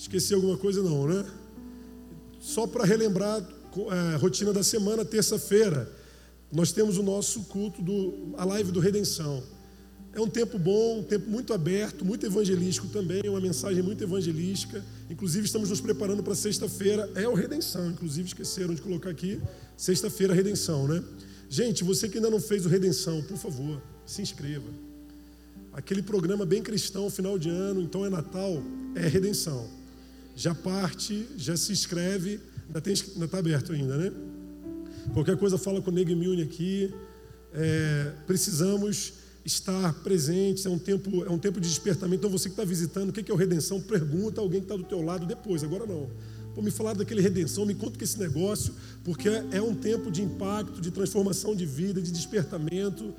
Esqueci alguma coisa não, né? Só para relembrar a é, rotina da semana, terça-feira, nós temos o nosso culto, do, a live do Redenção. É um tempo bom, um tempo muito aberto, muito evangelístico também, uma mensagem muito evangelística. Inclusive, estamos nos preparando para sexta-feira, é o Redenção. Inclusive, esqueceram de colocar aqui, sexta-feira, Redenção, né? Gente, você que ainda não fez o Redenção, por favor, se inscreva. Aquele programa bem cristão, final de ano, então é Natal, é Redenção. Já parte, já se inscreve, ainda está aberto ainda, né? Qualquer coisa fala com o Nego Milne aqui. É, precisamos estar presentes, é um tempo, é um tempo de despertamento. Então você que está visitando, o que é o redenção? Pergunta a alguém que está do teu lado depois, agora não. Pô, me falar daquele redenção, me conta que esse negócio, porque é um tempo de impacto, de transformação de vida, de despertamento.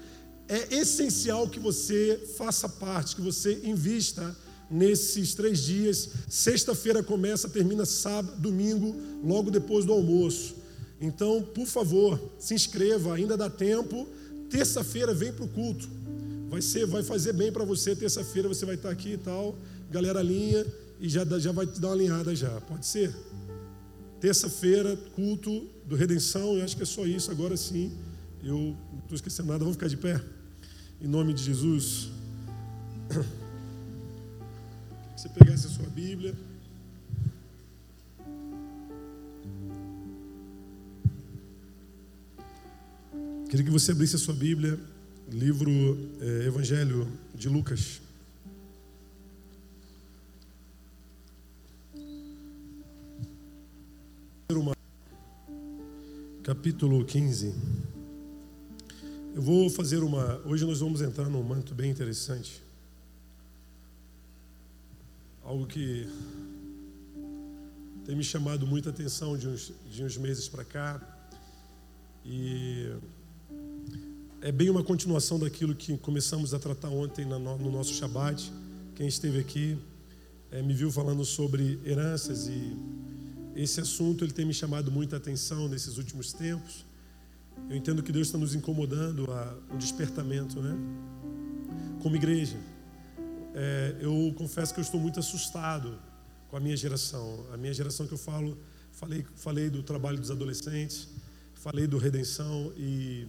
É essencial que você faça parte, que você invista nesses três dias. Sexta-feira começa, termina sábado, domingo, logo depois do almoço. Então, por favor, se inscreva, ainda dá tempo. Terça-feira vem para o culto. Vai ser, vai fazer bem para você. Terça-feira você vai estar aqui e tal. Galera alinha e já, já vai te dar uma alinhada já. Pode ser? Terça-feira, culto do Redenção. Eu acho que é só isso. Agora sim, eu não estou esquecendo nada. Vamos ficar de pé? Em nome de Jesus. Você pegasse a sua Bíblia. Queria que você abrisse a sua Bíblia, livro é, Evangelho de Lucas. Capítulo 15. Eu vou fazer uma. Hoje nós vamos entrar num manto bem interessante. Algo que tem me chamado muita atenção de uns, de uns meses para cá. E é bem uma continuação daquilo que começamos a tratar ontem no nosso Shabat. Quem esteve aqui é, me viu falando sobre heranças e esse assunto ele tem me chamado muita atenção nesses últimos tempos. Eu entendo que Deus está nos incomodando a um despertamento, né? Como igreja, é, eu confesso que eu estou muito assustado com a minha geração. A minha geração que eu falo, falei, falei do trabalho dos adolescentes, falei do redenção e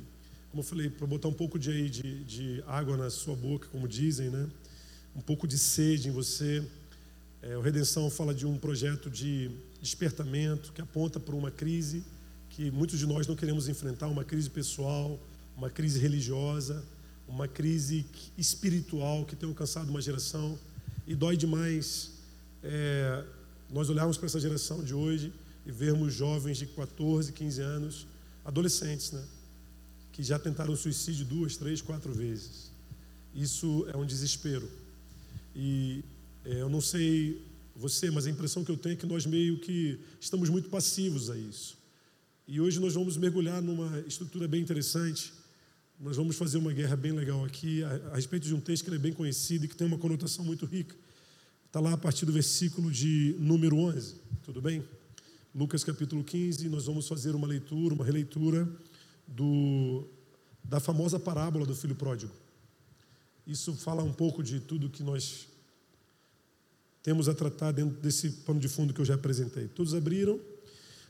como eu falei, para botar um pouco de, de, de, água na sua boca, como dizem, né? um pouco de sede em você. É, o Redenção fala de um projeto de despertamento que aponta para uma crise que muitos de nós não queremos enfrentar uma crise pessoal, uma crise religiosa, uma crise espiritual que tem alcançado uma geração e dói demais é, nós olharmos para essa geração de hoje e vermos jovens de 14, 15 anos, adolescentes, né? que já tentaram suicídio duas, três, quatro vezes. Isso é um desespero. E é, eu não sei você, mas a impressão que eu tenho é que nós meio que estamos muito passivos a isso. E hoje nós vamos mergulhar numa estrutura bem interessante. Nós vamos fazer uma guerra bem legal aqui a, a respeito de um texto que é bem conhecido e que tem uma conotação muito rica. Está lá a partir do versículo de número 11, tudo bem? Lucas capítulo 15, nós vamos fazer uma leitura, uma releitura do, da famosa parábola do filho pródigo. Isso fala um pouco de tudo que nós temos a tratar dentro desse pano de fundo que eu já apresentei. Todos abriram.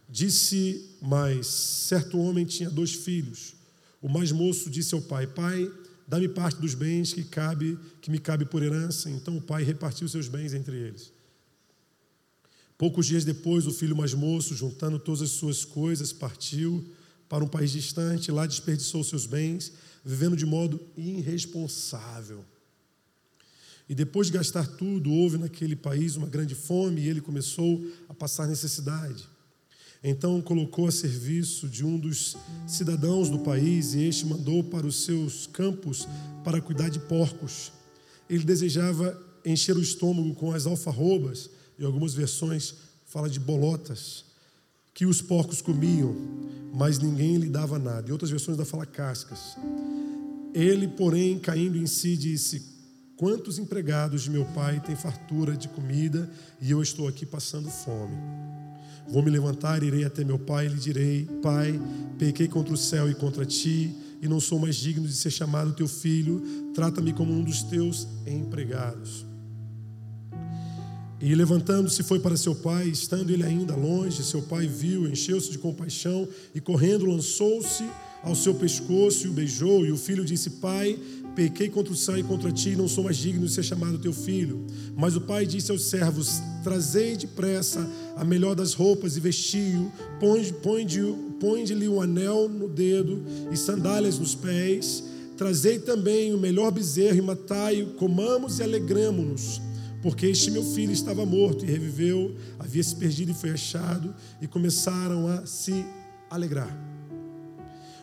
Disse mais: certo homem tinha dois filhos. O mais moço disse ao pai: Pai, dá-me parte dos bens que cabe, que me cabe por herança. Então o pai repartiu seus bens entre eles. Poucos dias depois, o filho mais moço, juntando todas as suas coisas, partiu para um país distante, lá desperdiçou seus bens, vivendo de modo irresponsável. E depois de gastar tudo, houve naquele país uma grande fome e ele começou a passar necessidade. Então colocou a serviço de um dos cidadãos do país e este mandou para os seus campos para cuidar de porcos. Ele desejava encher o estômago com as alfarrobas, e algumas versões fala de bolotas que os porcos comiam, mas ninguém lhe dava nada. Em outras versões da fala cascas. Ele, porém, caindo em si, disse: Quantos empregados de meu pai têm fartura de comida e eu estou aqui passando fome? Vou me levantar, irei até meu pai e lhe direi: Pai, pequei contra o céu e contra ti, e não sou mais digno de ser chamado teu filho, trata-me como um dos teus empregados. E levantando-se foi para seu pai, estando ele ainda longe, seu pai viu, encheu-se de compaixão e correndo lançou-se ao seu pescoço e o beijou. E o filho disse: Pai, pequei contra o céu e contra ti, não sou mais digno de ser chamado teu filho. Mas o pai disse aos servos: Trazei depressa a melhor das roupas e vestiu, põe-lhe um anel no dedo e sandálias nos pés. Trazei também o melhor bezerro e matai-o, comamos e alegramo-nos porque este meu filho estava morto e reviveu, havia se perdido e foi achado, e começaram a se alegrar.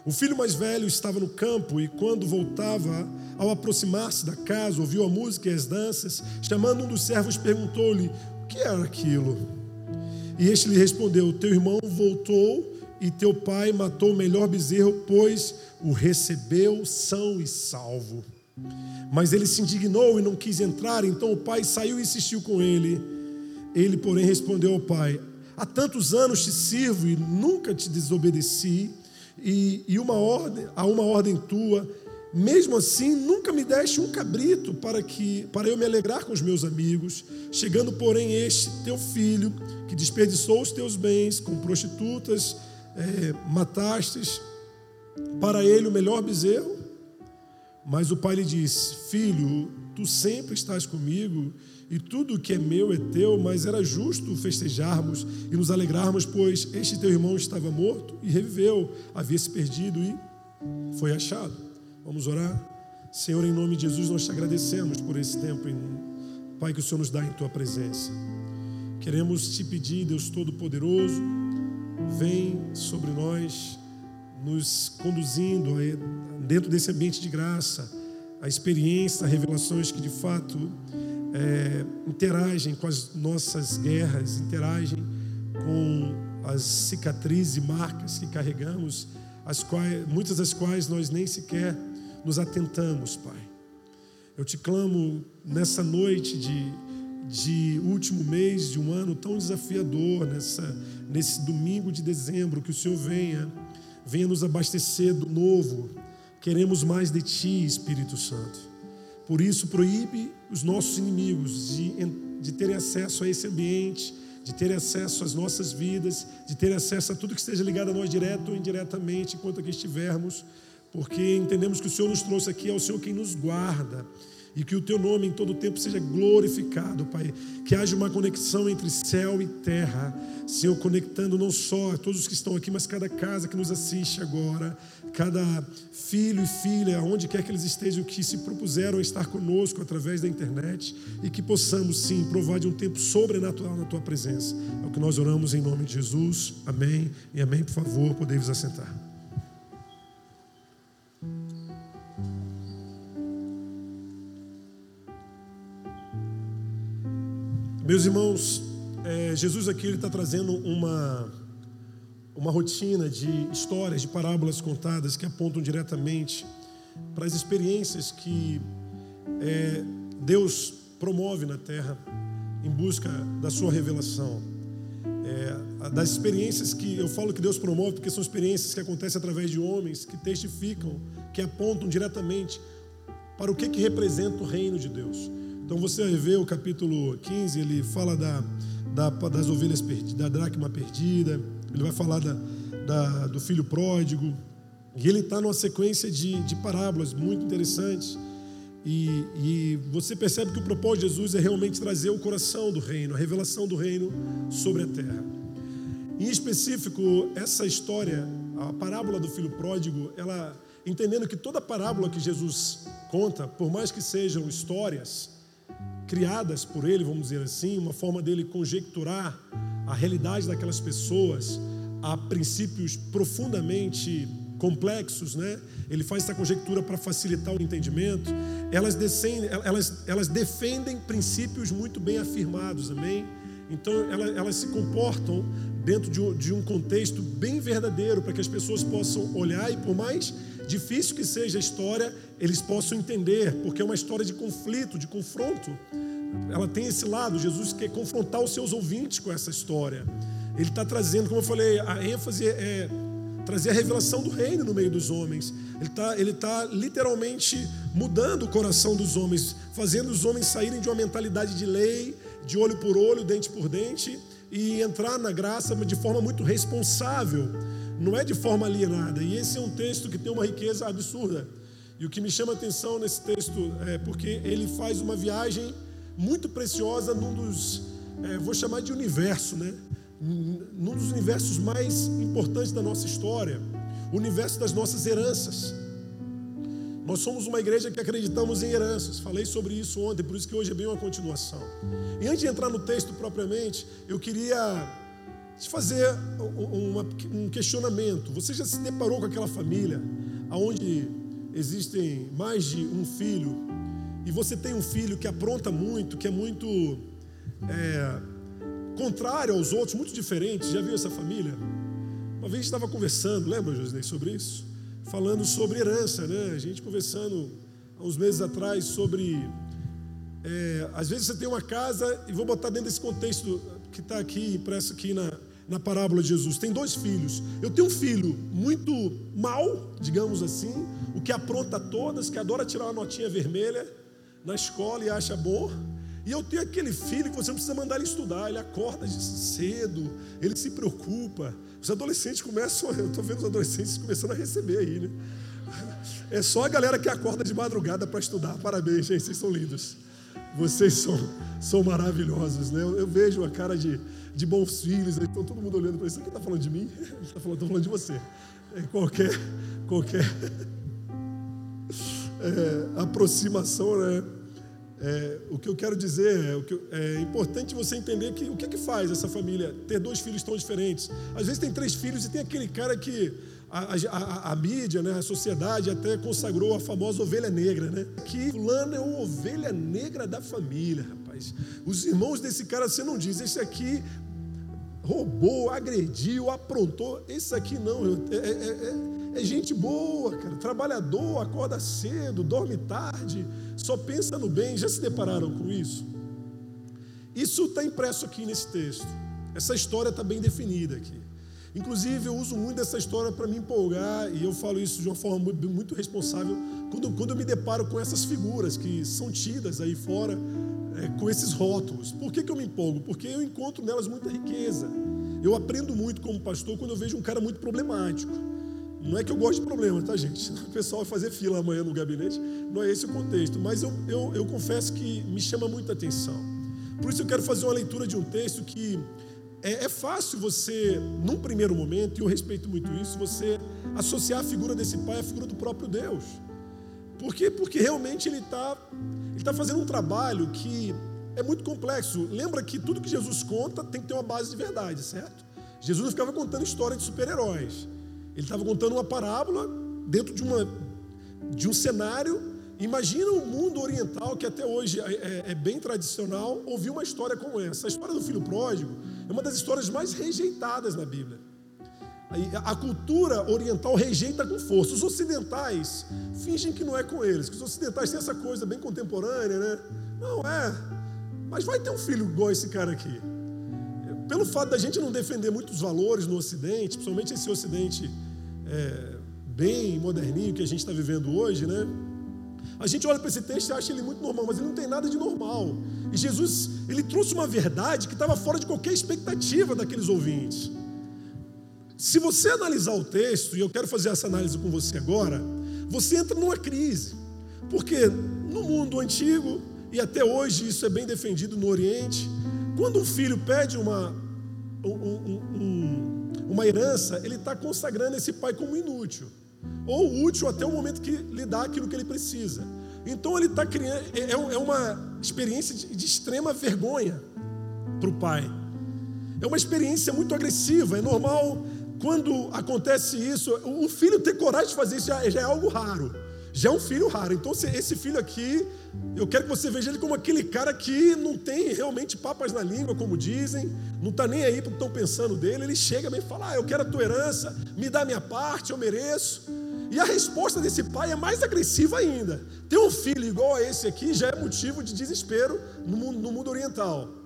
O filho mais velho estava no campo e, quando voltava, ao aproximar-se da casa, ouviu a música e as danças. Chamando um dos servos, perguntou-lhe: O que era aquilo? E este lhe respondeu: Teu irmão voltou e teu pai matou o melhor bezerro, pois o recebeu são e salvo. Mas ele se indignou e não quis entrar, então o pai saiu e insistiu com ele. Ele, porém, respondeu ao pai: Há tantos anos te sirvo e nunca te desobedeci, e, e uma ordem, há uma ordem tua, mesmo assim nunca me deste um cabrito para que para eu me alegrar com os meus amigos. Chegando, porém, este teu filho, que desperdiçou os teus bens com prostitutas, é, matastes para ele o melhor bezerro mas o pai lhe disse: Filho, tu sempre estás comigo e tudo que é meu é teu, mas era justo festejarmos e nos alegrarmos, pois este teu irmão estava morto e reviveu, havia se perdido e foi achado. Vamos orar? Senhor, em nome de Jesus, nós te agradecemos por esse tempo, Pai, que o Senhor nos dá em tua presença. Queremos te pedir, Deus Todo-Poderoso, vem sobre nós, nos conduzindo dentro desse ambiente de graça, a experiência, revelações que de fato é, interagem com as nossas guerras, interagem com as cicatrizes e marcas que carregamos, as quais, muitas das quais nós nem sequer nos atentamos, Pai. Eu te clamo nessa noite de, de último mês de um ano tão desafiador, nessa, nesse domingo de dezembro, que o Senhor venha, venha nos abastecer do novo, Queremos mais de Ti, Espírito Santo. Por isso, proíbe os nossos inimigos de, de terem acesso a esse ambiente, de terem acesso às nossas vidas, de terem acesso a tudo que esteja ligado a nós, direto ou indiretamente, enquanto aqui estivermos, porque entendemos que o Senhor nos trouxe aqui, é o Senhor quem nos guarda e que o teu nome em todo tempo seja glorificado, Pai. Que haja uma conexão entre céu e terra, Senhor, conectando não só todos os que estão aqui, mas cada casa que nos assiste agora, cada filho e filha, onde quer que eles estejam, que se propuseram a estar conosco através da internet e que possamos sim provar de um tempo sobrenatural na tua presença. É o que nós oramos em nome de Jesus. Amém e amém. Por favor, podemos assentar. Meus irmãos, é, Jesus aqui ele está trazendo uma, uma rotina de histórias, de parábolas contadas que apontam diretamente para as experiências que é, Deus promove na terra em busca da sua revelação. É, das experiências que eu falo que Deus promove, porque são experiências que acontecem através de homens que testificam, que apontam diretamente para o que, que representa o reino de Deus. Então você ver o capítulo 15, ele fala da, da das ovelhas perdidas, da dracma perdida, ele vai falar da, da do filho pródigo, e ele está numa sequência de, de parábolas muito interessantes. E, e, você percebe que o propósito de Jesus é realmente trazer o coração do reino, a revelação do reino sobre a terra. Em específico, essa história, a parábola do filho pródigo, ela entendendo que toda parábola que Jesus conta, por mais que sejam histórias, criadas por ele, vamos dizer assim, uma forma dele conjecturar a realidade daquelas pessoas a princípios profundamente complexos, né? Ele faz essa conjectura para facilitar o entendimento. Elas, descendem, elas, elas defendem princípios muito bem afirmados, amém? Então elas, elas se comportam dentro de um, de um contexto bem verdadeiro para que as pessoas possam olhar e por mais difícil que seja a história, eles possam entender, porque é uma história de conflito, de confronto. Ela tem esse lado, Jesus quer confrontar os seus ouvintes com essa história. Ele está trazendo, como eu falei, a ênfase é trazer a revelação do reino no meio dos homens. Ele está ele tá literalmente mudando o coração dos homens, fazendo os homens saírem de uma mentalidade de lei, de olho por olho, dente por dente e entrar na graça de forma muito responsável, não é de forma alienada. E esse é um texto que tem uma riqueza absurda. E o que me chama a atenção nesse texto é porque ele faz uma viagem muito preciosa num dos, é, vou chamar de universo, né? Num dos universos mais importantes da nossa história, o universo das nossas heranças. Nós somos uma igreja que acreditamos em heranças. Falei sobre isso ontem, por isso que hoje é bem uma continuação. E antes de entrar no texto propriamente, eu queria te fazer um questionamento. Você já se deparou com aquela família onde existem mais de um filho e você tem um filho que apronta muito, que é muito é, contrário aos outros, muito diferente? Já viu essa família? Uma vez estava conversando, lembra, José, sobre isso? Falando sobre herança, né? A gente conversando há uns meses atrás sobre é, às vezes você tem uma casa, e vou botar dentro desse contexto que está aqui, impresso aqui na, na parábola de Jesus. Tem dois filhos. Eu tenho um filho muito mal, digamos assim, o que apronta todas, que adora tirar uma notinha vermelha na escola e acha bom. E eu tenho aquele filho que você não precisa mandar ele estudar, ele acorda cedo, ele se preocupa. Os adolescentes começam, eu estou vendo os adolescentes começando a receber aí, né? É só a galera que acorda de madrugada para estudar. Parabéns, gente, vocês são lindos. Vocês são, são maravilhosos, né? Eu, eu vejo a cara de, de bons filhos, então todo mundo olhando para isso. Quem está falando de mim? Está falando, falando de você. É, qualquer qualquer é, aproximação, né? É, o que eu quero dizer é, que, é importante você entender que o que é que faz essa família ter dois filhos tão diferentes. Às vezes tem três filhos e tem aquele cara que a, a, a, mídia, né, a sociedade até consagrou a famosa ovelha negra, né? Que fulano é uma ovelha negra da família, rapaz. Os irmãos desse cara você não diz, esse aqui roubou, agrediu, aprontou. Esse aqui não, é, é, é, é gente boa, cara. Trabalhador, acorda cedo, dorme tarde, só pensa no bem. Já se depararam com isso? Isso está impresso aqui nesse texto. Essa história está bem definida aqui. Inclusive, eu uso muito essa história para me empolgar, e eu falo isso de uma forma muito, muito responsável, quando, quando eu me deparo com essas figuras que são tidas aí fora, é, com esses rótulos. Por que, que eu me empolgo? Porque eu encontro nelas muita riqueza. Eu aprendo muito como pastor quando eu vejo um cara muito problemático. Não é que eu gosto de problema, tá, gente? O pessoal vai fazer fila amanhã no gabinete, não é esse o contexto. Mas eu, eu, eu confesso que me chama muita atenção. Por isso eu quero fazer uma leitura de um texto que é, é, fácil você, num primeiro momento, e eu respeito muito isso, você associar a figura desse pai à figura do próprio Deus. Por quê? Porque realmente ele está ele tá fazendo um trabalho que é muito complexo. Lembra que tudo que Jesus conta tem que ter uma base de verdade, certo? Jesus não ficava contando história de super-heróis. Ele estava contando uma parábola dentro de, uma, de um cenário Imagina o mundo oriental, que até hoje é, é, é, bem tradicional, ouvir uma história como essa. A história do filho pródigo é uma das histórias mais rejeitadas na Bíblia. A cultura oriental rejeita com força. Os ocidentais fingem que não é com eles, que os ocidentais têm essa coisa bem contemporânea, né? Não é. Mas vai ter um filho igual esse cara aqui. Pelo fato da gente não defender muitos valores no Ocidente, principalmente esse Ocidente é, bem moderninho que a gente está vivendo hoje, né? A gente olha para esse texto e acha ele muito normal, mas ele não tem nada de normal. E Jesus, ele trouxe uma verdade que estava fora de qualquer expectativa daqueles ouvintes. Se você analisar o texto, e eu quero fazer essa análise com você agora, você entra numa crise. Porque no mundo antigo, e até hoje isso é bem defendido no Oriente, quando um filho pede uma, um, um, uma herança, ele está consagrando esse pai como inútil ou útil até o momento que lhe dá aquilo que ele precisa. Então ele está criando, é, é, é uma experiência de, extrema vergonha para o pai. É uma experiência muito agressiva. É normal quando acontece isso, o filho ter coragem de fazer isso já é algo raro. Já é um filho raro. Então, esse filho aqui, eu quero que você veja ele como aquele cara que não tem realmente papas na língua, como dizem, não está nem aí para o que estão pensando dele. Ele chega e fala: ah, Eu quero a tua herança, me dá a minha parte, eu mereço. E a resposta desse pai é mais agressiva ainda. Ter um filho igual a esse aqui já é motivo de desespero no mundo, no mundo oriental.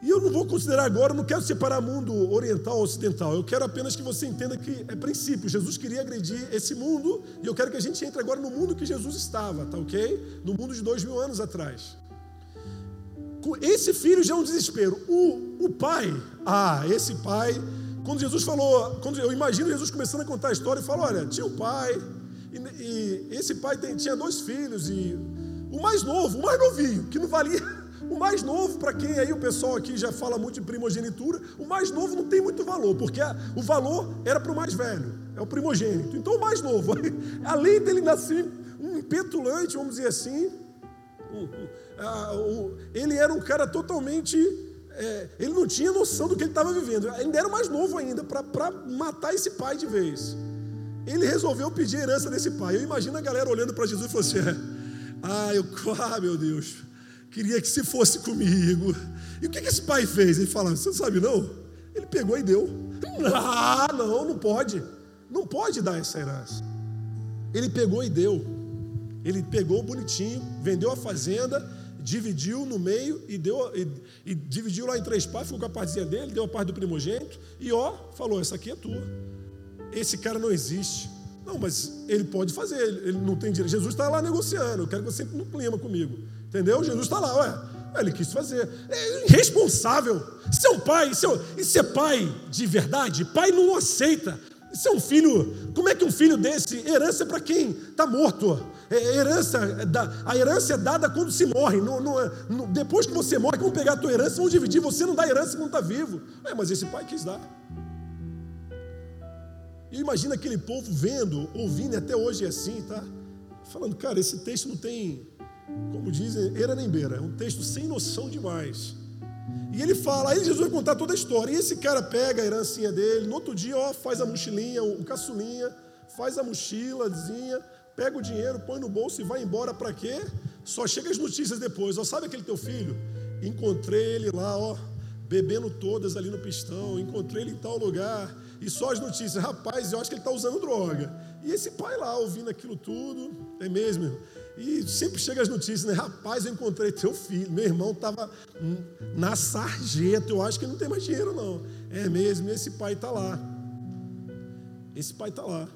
E eu não vou considerar agora, não quero separar mundo oriental ocidental. Eu quero apenas que você entenda que é princípio. Jesus queria agredir esse mundo e eu quero que a gente entre agora no mundo que Jesus estava, tá ok? No mundo de dois mil anos atrás. Esse filho já é um desespero. O, o pai, ah, esse pai, quando Jesus falou, quando eu imagino Jesus começando a contar a história e falou: olha, tinha um pai, e, e esse pai tem, tinha dois filhos, e o mais novo, o mais novinho, que não valia. O mais novo, para quem aí o pessoal aqui já fala muito de primogenitura, o mais novo não tem muito valor, porque a, o valor era para o mais velho, é o primogênito. Então o mais novo, além dele nascer um petulante, vamos dizer assim, ele era um cara totalmente. É, ele não tinha noção do que ele estava vivendo, ainda era mais novo ainda, para matar esse pai de vez. Ele resolveu pedir herança desse pai. Eu imagino a galera olhando para Jesus e falando assim: Ah, eu, ah, meu Deus, queria que se fosse comigo. E o que, que esse pai fez? Ele fala: Você não sabe não? Ele pegou e deu. Ah, não, não pode. Não pode dar essa herança. Ele pegou e deu. Ele pegou bonitinho, vendeu a fazenda, dividiu no meio e deu e, e dividiu lá em três partes, ficou com a partezinha dele, deu a parte do primogênito e ó, falou: essa aqui é tua. Esse cara não existe. Não, mas ele pode fazer, ele, ele não tem direito. Jesus está lá negociando. Eu quero que você entre no clima comigo. Entendeu? Jesus está lá, ué. Ele quis fazer. É irresponsável. Seu pai, seu, isso é pai de verdade? Pai não aceita. É um filho. Como é que um filho desse? Herança é para quem está morto. É, herança, é a herança é dada quando se morre. Não, é, não, depois que você morre, vão pegar a tua herança, vão dividir. Você não dá herança quando está vivo. É, mas esse pai quis dar. E imagina aquele povo vendo, ouvindo, e até hoje é assim, tá? Falando, cara, esse texto não tem, como dizem, era nem beira, é um texto sem noção demais. E ele fala, aí Jesus vai contar toda a história. E esse cara pega a herancinha dele, no outro dia, ó, faz a mochilinha, o caçulinha, faz a mochilazinha, pega o dinheiro, põe no bolso e vai embora para quê? Só chega as notícias depois. Ó, sabe aquele teu filho? Encontrei ele lá, ó, bebendo todas ali no pistão, encontrei ele em tal lugar. E só as notícias, rapaz, eu acho que ele está usando droga. E esse pai lá, ouvindo aquilo tudo, é mesmo. E sempre chega as notícias, né? Rapaz, eu encontrei teu filho. Meu irmão estava na sarjeta. Eu acho que não tem mais dinheiro, não. É mesmo, esse pai está lá. Esse pai está lá.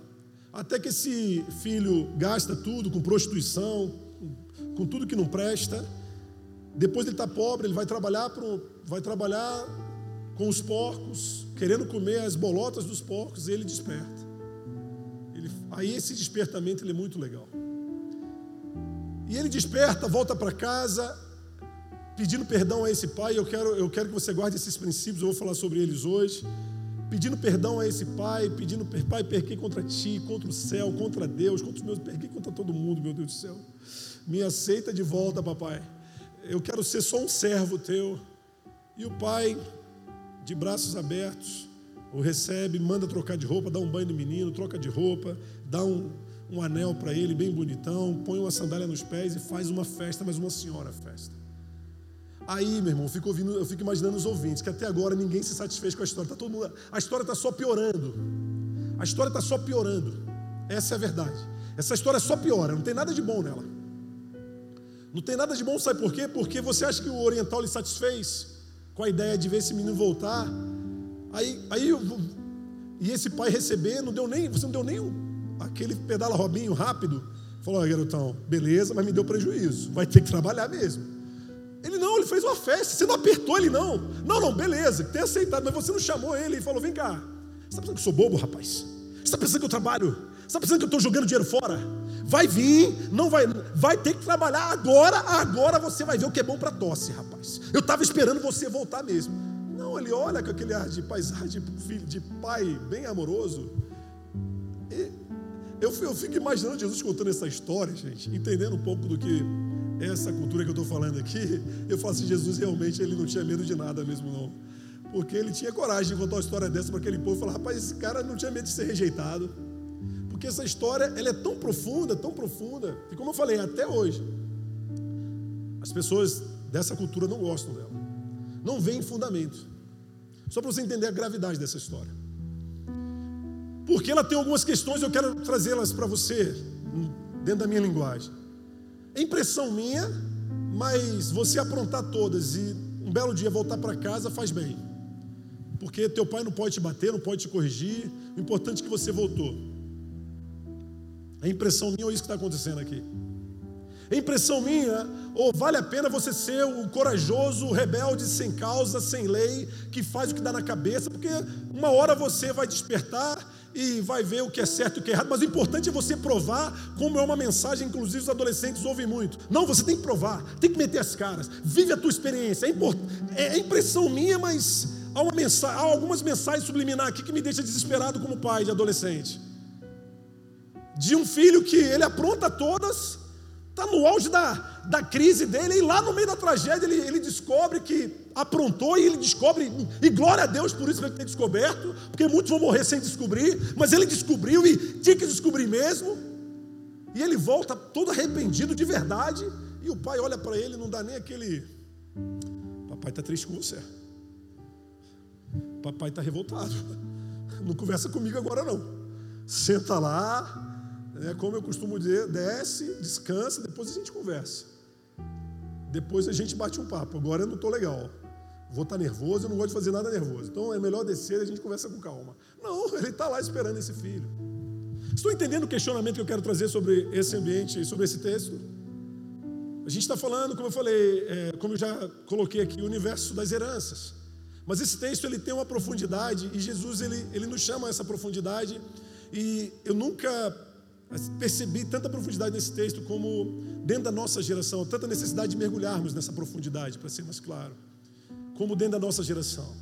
Até que esse filho gasta tudo com prostituição, com tudo que não presta. Depois ele está pobre, ele vai trabalhar, pro, vai trabalhar com os porcos, querendo comer as bolotas dos porcos, e ele desperta. Ele, aí esse despertamento ele é muito legal. E ele desperta, volta para casa, pedindo perdão a esse pai. Eu quero, eu quero que você guarde esses princípios, eu vou falar sobre eles hoje pedindo perdão a esse pai, pedindo, pai, perquei contra ti, contra o céu, contra Deus, contra os meus, perquei contra todo mundo, meu Deus do céu. Me aceita de volta, papai. Eu quero ser só um servo teu. E o pai, de braços abertos, o recebe, manda trocar de roupa, dá um banho no menino, troca de roupa, dá um, um anel para ele bem bonitão, põe uma sandália nos pés e faz uma festa, mas uma senhora festa. Aí, meu irmão, eu fico, ouvindo, eu fico imaginando os ouvintes, que até agora ninguém se satisfez com a história. Tá todo mundo, a história está só piorando. A história está só piorando. Essa é a verdade. Essa história só piora, não tem nada de bom nela. Não tem nada de bom, sabe por quê? Porque você acha que o oriental lhe satisfez com a ideia de ver esse menino voltar. Aí, aí e esse pai receber, não deu nem, você não deu nem aquele pedala robinho rápido. Falou, garotão, beleza, mas me deu prejuízo. Vai ter que trabalhar mesmo. Ele não, ele fez uma festa. Você não apertou ele, não. Não, não, beleza, tem aceitado, mas você não chamou ele e falou: vem cá. Você está pensando que eu sou bobo, rapaz? Você está pensando que eu trabalho? Você está pensando que eu estou jogando dinheiro fora? Vai vir, não vai, vai ter que trabalhar agora, agora você vai ver o que é bom para tosse, rapaz. Eu estava esperando você voltar mesmo. Não, ele olha com aquele ar de paisagem, de, de pai bem amoroso. E eu, eu fico imaginando Jesus contando essa história, gente, entendendo um pouco do que essa cultura que eu estou falando aqui, eu falo assim, Jesus realmente ele não tinha medo de nada mesmo não. Porque ele tinha coragem de contar uma história dessa para aquele povo e falar, rapaz, esse cara não tinha medo de ser rejeitado. Porque essa história ela é tão profunda, tão profunda, e como eu falei, até hoje, as pessoas dessa cultura não gostam dela. Não veem fundamento. Só para você entender a gravidade dessa história. Porque ela tem algumas questões, eu quero trazê-las para você, dentro da minha linguagem. É impressão minha, mas você aprontar todas e um belo dia voltar para casa faz bem. Porque teu pai não pode te bater, não pode te corrigir. O importante é que você voltou. É impressão minha ou isso que está acontecendo aqui? É impressão minha, ou vale a pena você ser o corajoso, o rebelde, sem causa, sem lei, que faz o que dá na cabeça, porque uma hora você vai despertar e vai ver o que é certo e o que é errado, mas o importante é você provar, como é uma mensagem, inclusive os adolescentes ouvem muito. Não, você tem que provar, tem que meter as caras, vive a tua experiência. É, import... é impressão minha, mas há, mensagem, há algumas mensagens subliminares aqui que me deixam desesperado como pai de adolescente. De um filho que ele apronta todas, Está no auge da, da crise dele, e lá no meio da tragédia ele, ele descobre que aprontou e ele descobre, e glória a Deus por isso que ele tem descoberto, porque muitos vão morrer sem descobrir, mas ele descobriu e tinha que descobrir mesmo. E ele volta todo arrependido de verdade, e o pai olha para ele, não dá nem aquele. Papai está triste com você. Papai está revoltado. Não conversa comigo agora não. Senta lá, é como eu costumo dizer, desce, descansa, depois a gente conversa. Depois a gente bate um papo. Agora eu não estou legal. Vou estar tá nervoso, eu não gosto de fazer nada nervoso. Então é melhor descer e a gente conversa com calma. Não, ele está lá esperando esse filho. Estou entendendo o questionamento que eu quero trazer sobre esse ambiente, sobre esse texto? A gente está falando, como eu falei, é, como eu já coloquei aqui, o universo das heranças. Mas esse texto ele tem uma profundidade e Jesus ele, ele nos chama a essa profundidade. E eu nunca mas percebi tanta profundidade nesse texto, como dentro da nossa geração, tanta necessidade de mergulharmos nessa profundidade, para ser mais claro, como dentro da nossa geração.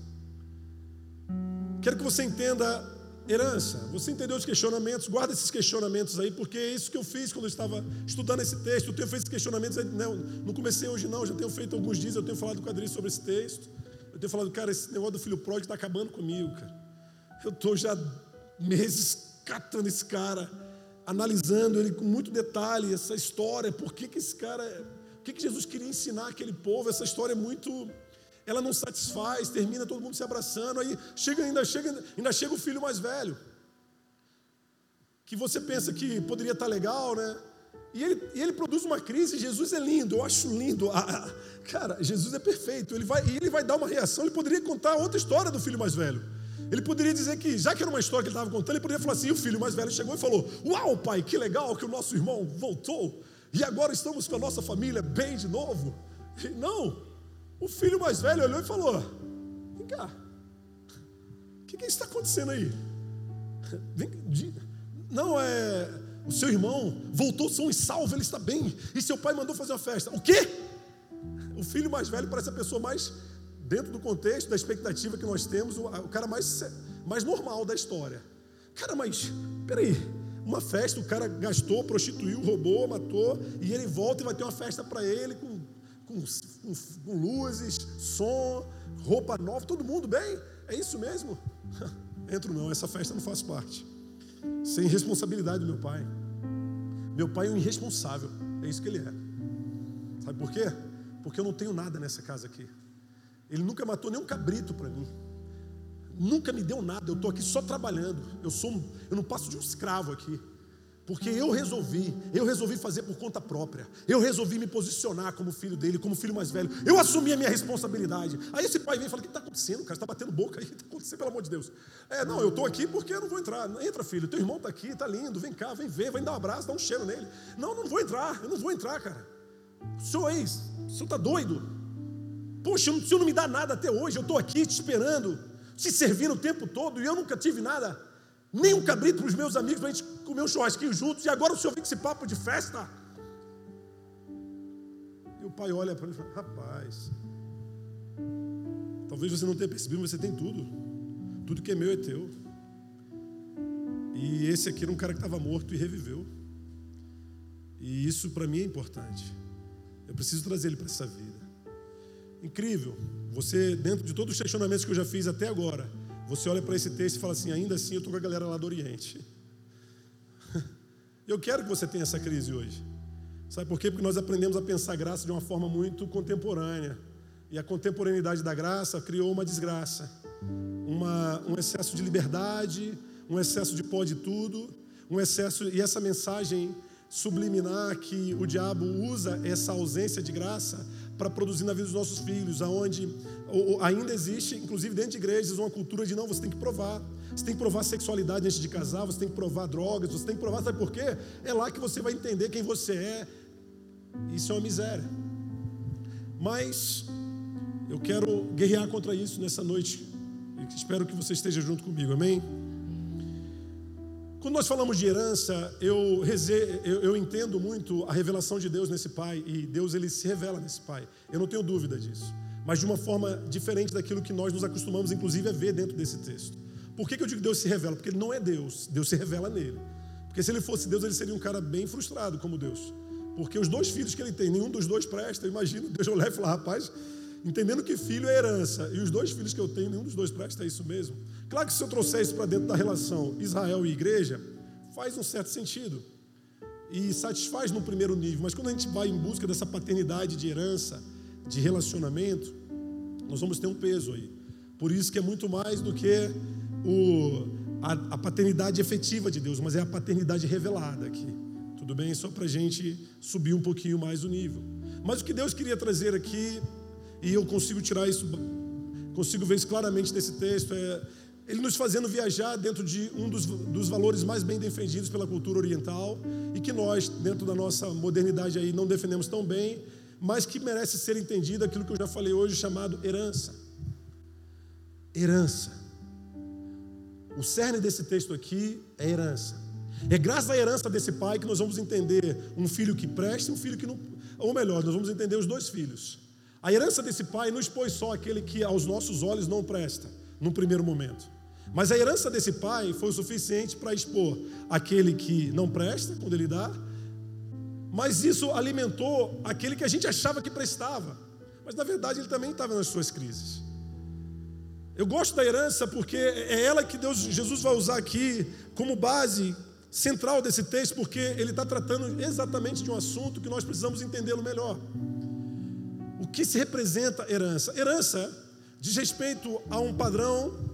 Quero que você entenda herança, você entendeu os questionamentos, guarda esses questionamentos aí, porque é isso que eu fiz quando eu estava estudando esse texto. Eu tenho feito esses questionamentos, não, não comecei hoje, não, já tenho feito alguns dias, eu tenho falado com o Adri sobre esse texto. Eu tenho falado, cara, esse negócio do filho pródigo está acabando comigo, cara. Eu estou já meses catando esse cara analisando ele com muito detalhe, essa história, por que, que esse cara, o que, que Jesus queria ensinar aquele povo, essa história é muito, ela não satisfaz, termina todo mundo se abraçando, aí chega ainda chega, ainda chega o filho mais velho, que você pensa que poderia estar legal, né? E ele, e ele produz uma crise, Jesus é lindo, eu acho lindo. Ah cara, Jesus é perfeito, ele vai, e ele vai dar uma reação, ele poderia contar outra história do filho mais velho. Ele poderia dizer que, já que era uma história que ele estava contando, ele poderia falar assim: o filho mais velho chegou e falou: Uau, pai, que legal que o nosso irmão voltou, e agora estamos com a nossa família bem de novo. E não, o filho mais velho olhou e falou: Vem cá, o que, que está acontecendo aí? Não, é. O seu irmão voltou são e salvo, ele está bem, e seu pai mandou fazer uma festa. O quê? O filho mais velho parece a pessoa mais dentro do contexto da expectativa que nós temos, o, cara mais, mais normal da história. Cara, mas, peraí, uma festa, o cara gastou, prostituiu, roubou, matou, e ele volta e vai ter uma festa para ele com, com, com, com, luzes, som, roupa nova, todo mundo bem? É isso mesmo? Entro não, essa festa não faz parte. Sem responsabilidade do meu pai. Meu pai é um irresponsável, é isso que ele é. Sabe por quê? Porque eu não tenho nada nessa casa aqui. Ele nunca matou nem um cabrito para mim. Nunca me deu nada. Eu estou aqui só trabalhando. Eu sou, eu não passo de um escravo aqui. Porque eu resolvi, eu resolvi fazer por conta própria. Eu resolvi me posicionar como filho dele, como filho mais velho. Eu assumi a minha responsabilidade. Aí esse pai vem e fala: O que está acontecendo, cara? Está batendo boca aí, o que está acontecendo, pelo amor de Deus? É, não, eu estou aqui porque eu não vou entrar. Entra, filho, teu irmão está aqui, está lindo, vem cá, vem ver, vem dar um abraço, dá um cheiro nele. Não, não vou entrar, eu não vou entrar, cara. O senhor é isso, o senhor está doido. Poxa, o Senhor não me dá nada até hoje, eu estou aqui te esperando, te servindo o tempo todo, e eu nunca tive nada, nem um cabrito para os meus amigos, para a gente comer um churrasquinho juntos, e agora o Senhor vem com esse papo de festa. E o pai olha para ele e fala: Rapaz, talvez você não tenha percebido, mas você tem tudo, tudo que é meu é teu. E esse aqui era um cara que estava morto e reviveu. E isso para mim é importante. Eu preciso trazer ele para essa vida. Incrível. Você, dentro de todos os questionamentos que eu já fiz até agora, você olha para esse texto e fala assim: ainda assim eu estou com a galera lá do Oriente. Eu quero que você tenha essa crise hoje. Sabe por quê? Porque nós aprendemos a pensar graça de uma forma muito contemporânea. E a contemporaneidade da graça criou uma desgraça, uma, um excesso de liberdade, um excesso de pode tudo, um excesso. E essa mensagem subliminar que o diabo usa essa ausência de graça para produzir na vida dos nossos filhos, aonde ainda existe, inclusive dentro de igrejas, uma cultura de não, você tem que provar. Você tem que provar sexualidade antes de casar, você tem que provar drogas, você tem que provar, sabe por quê? É lá que você vai entender quem você é. Isso é uma miséria. Mas eu quero guerrear contra isso nessa noite. Espero que você esteja junto comigo, amém? Quando nós falamos de herança, eu, eu, eu, entendo muito a revelação de Deus nesse pai, e Deus ele se revela nesse pai, eu não tenho dúvida disso, mas de uma forma diferente daquilo que nós nos acostumamos, inclusive, a ver dentro desse texto. Por que, que eu digo que Deus se revela? Porque ele não é Deus, Deus se revela nele. Porque se ele fosse Deus, ele seria um cara bem frustrado como Deus. Porque os dois filhos que ele tem, nenhum dos dois presta. Imagina Deus olhar e falar, rapaz, entendendo que filho é herança, e os dois filhos que eu tenho, nenhum dos dois presta, é isso mesmo. Claro que se eu trouxer isso para dentro da relação Israel e igreja, faz um certo sentido. E satisfaz no primeiro nível, mas quando a gente vai em busca dessa paternidade de herança, de relacionamento, nós vamos ter um peso aí. Por isso que é muito mais do que o, a, a paternidade efetiva de Deus, mas é a paternidade revelada aqui. Tudo bem? Só para a gente subir um pouquinho mais o nível. Mas o que Deus queria trazer aqui, e eu consigo tirar isso, consigo ver isso claramente nesse texto, é ele nos fazendo viajar dentro de um dos, dos valores mais bem defendidos pela cultura oriental e que nós, dentro da nossa modernidade aí, não defendemos tão bem, mas que merece ser entendido aquilo que eu já falei hoje, chamado herança. Herança. O cerne desse texto aqui é herança. É graças à herança desse pai que nós vamos entender um filho que presta e um filho que não. Ou melhor, nós vamos entender os dois filhos. A herança desse pai não expôs só aquele que aos nossos olhos não presta, no primeiro momento. Mas a herança desse pai foi o suficiente para expor aquele que não presta, quando ele dá, mas isso alimentou aquele que a gente achava que prestava. Mas na verdade ele também estava nas suas crises. Eu gosto da herança porque é ela que Deus, Jesus vai usar aqui como base central desse texto, porque ele está tratando exatamente de um assunto que nós precisamos entendê-lo melhor. O que se representa herança? Herança diz respeito a um padrão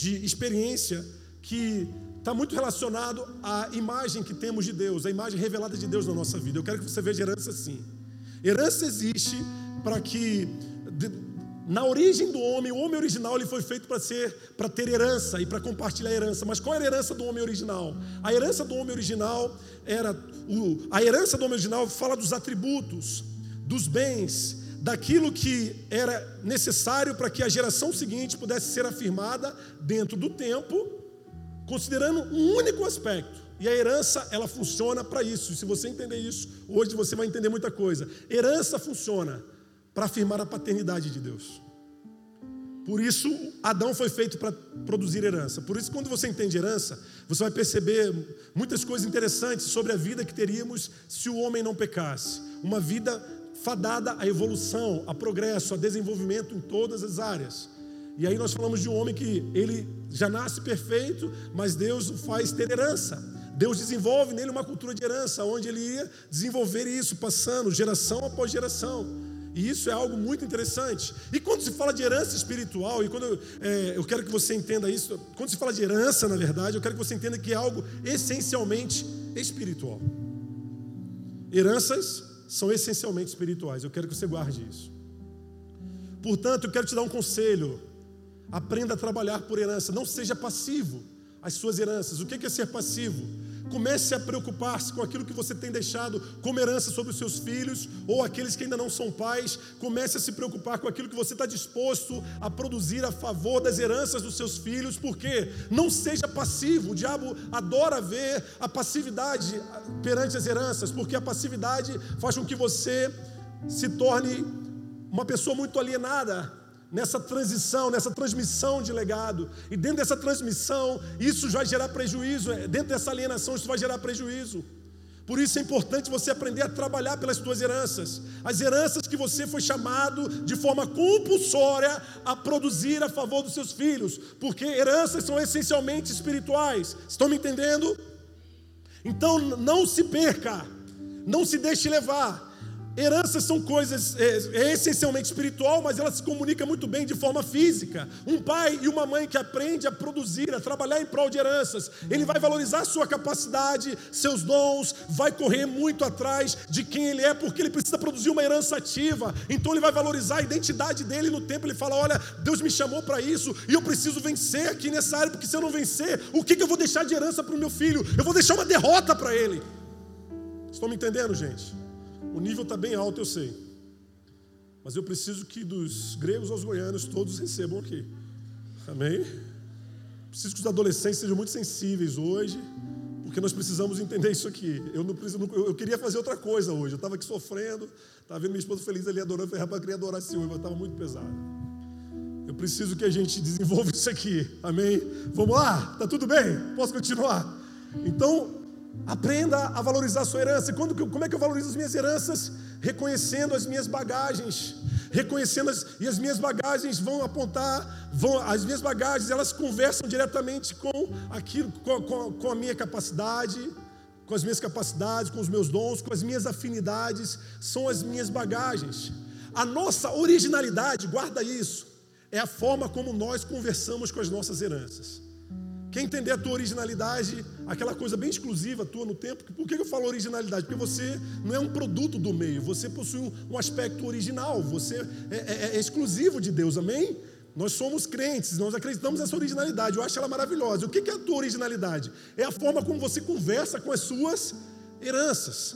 de experiência que está muito relacionado à imagem que temos de Deus, a imagem revelada de Deus na nossa vida. Eu quero que você veja herança assim. Herança existe para que na origem do homem, o homem original ele foi feito para ser, para ter herança e para compartilhar herança. Mas qual era a herança do homem original? A herança do homem original era o, a herança do homem original fala dos atributos, dos bens, daquilo que era necessário para que a geração seguinte pudesse ser afirmada dentro do tempo, considerando um único aspecto. E a herança, ela funciona para isso. E se você entender isso, hoje você vai entender muita coisa. Herança funciona para afirmar a paternidade de Deus. Por isso, Adão foi feito para produzir herança. Por isso, quando você entende herança, você vai perceber muitas coisas interessantes sobre a vida que teríamos se o homem não pecasse. Uma vida fadada à evolução, a progresso, a desenvolvimento em todas as áreas. E aí nós falamos de um homem que ele já nasce perfeito, mas Deus o faz ter herança. Deus desenvolve nele uma cultura de herança, onde ele ia desenvolver isso, passando geração após geração. E isso é algo muito interessante. E quando se fala de herança espiritual, e quando é, eu quero que você entenda isso, quando se fala de herança, na verdade, eu quero que você entenda que é algo essencialmente espiritual. Heranças são essencialmente espirituais. Eu quero que você guarde isso. Portanto, eu quero te dar um conselho. Aprenda a trabalhar por herança. Não seja passivo às suas heranças. O que é ser passivo? Comece a preocupar-se com aquilo que você tem deixado como herança sobre os seus filhos, ou aqueles que ainda não são pais. Comece a se preocupar com aquilo que você está disposto a produzir a favor das heranças dos seus filhos, porque não seja passivo. O diabo adora ver a passividade perante as heranças, porque a passividade faz com que você se torne uma pessoa muito alienada nessa transição, nessa transmissão de legado. E dentro dessa transmissão, isso vai gerar prejuízo. É, dentro dessa alienação, isso vai gerar prejuízo. Por isso é importante você aprender a trabalhar pelas suas heranças. As heranças que você foi chamado de forma compulsória a produzir a favor dos seus filhos. Porque heranças são essencialmente espirituais. Estão me entendendo? Então não se perca. Não se deixe levar Heranças são coisas é, é, essencialmente espiritual, mas ela se comunica muito bem de forma física. Um pai e uma mãe que aprende a produzir, a trabalhar em prol de heranças, ele vai valorizar sua capacidade, seus dons, vai correr muito atrás de quem ele é, porque ele precisa produzir uma herança ativa. Então ele vai valorizar a identidade dele no tempo. Ele fala: Olha, Deus me chamou para isso e eu preciso vencer aqui nessa área, porque se eu não vencer, o que, que eu vou deixar de herança para o meu filho? Eu vou deixar uma derrota para ele. Estão me entendendo, gente? O nível está bem alto, eu sei. Mas eu preciso que dos gregos aos goianos todos recebam aqui. Amém? Preciso que os adolescentes sejam muito sensíveis hoje, porque nós precisamos entender isso aqui. Eu não preciso, eu queria fazer outra coisa hoje. Eu estava aqui sofrendo, estava vendo minha esposa feliz ali adorando, falei, rapaz, eu queria adorar esse mas estava muito pesado. Eu preciso que a gente desenvolva isso aqui. Amém? Vamos lá? Tá tudo bem? Posso continuar? Então, aprenda a valorizar a sua herança. E quando, como é que eu valorizo as minhas heranças? Reconhecendo as minhas bagagens. Reconhecendo as, e as minhas bagagens vão apontar, vão, as minhas bagagens elas conversam diretamente com aquilo, com, com, com a minha capacidade, com as minhas capacidades, com os meus dons, com as minhas afinidades, são as minhas bagagens. A nossa originalidade, guarda isso, é a forma como nós conversamos com as nossas heranças. Quer entender a tua originalidade, aquela coisa bem exclusiva tua no tempo? Por que eu falo originalidade? Porque você não é um produto do meio, você possui um, aspecto original, você é, é, é, exclusivo de Deus, amém? Nós somos crentes, nós acreditamos nessa originalidade, eu acho ela maravilhosa. O que é a tua originalidade? É a forma como você conversa com as suas heranças.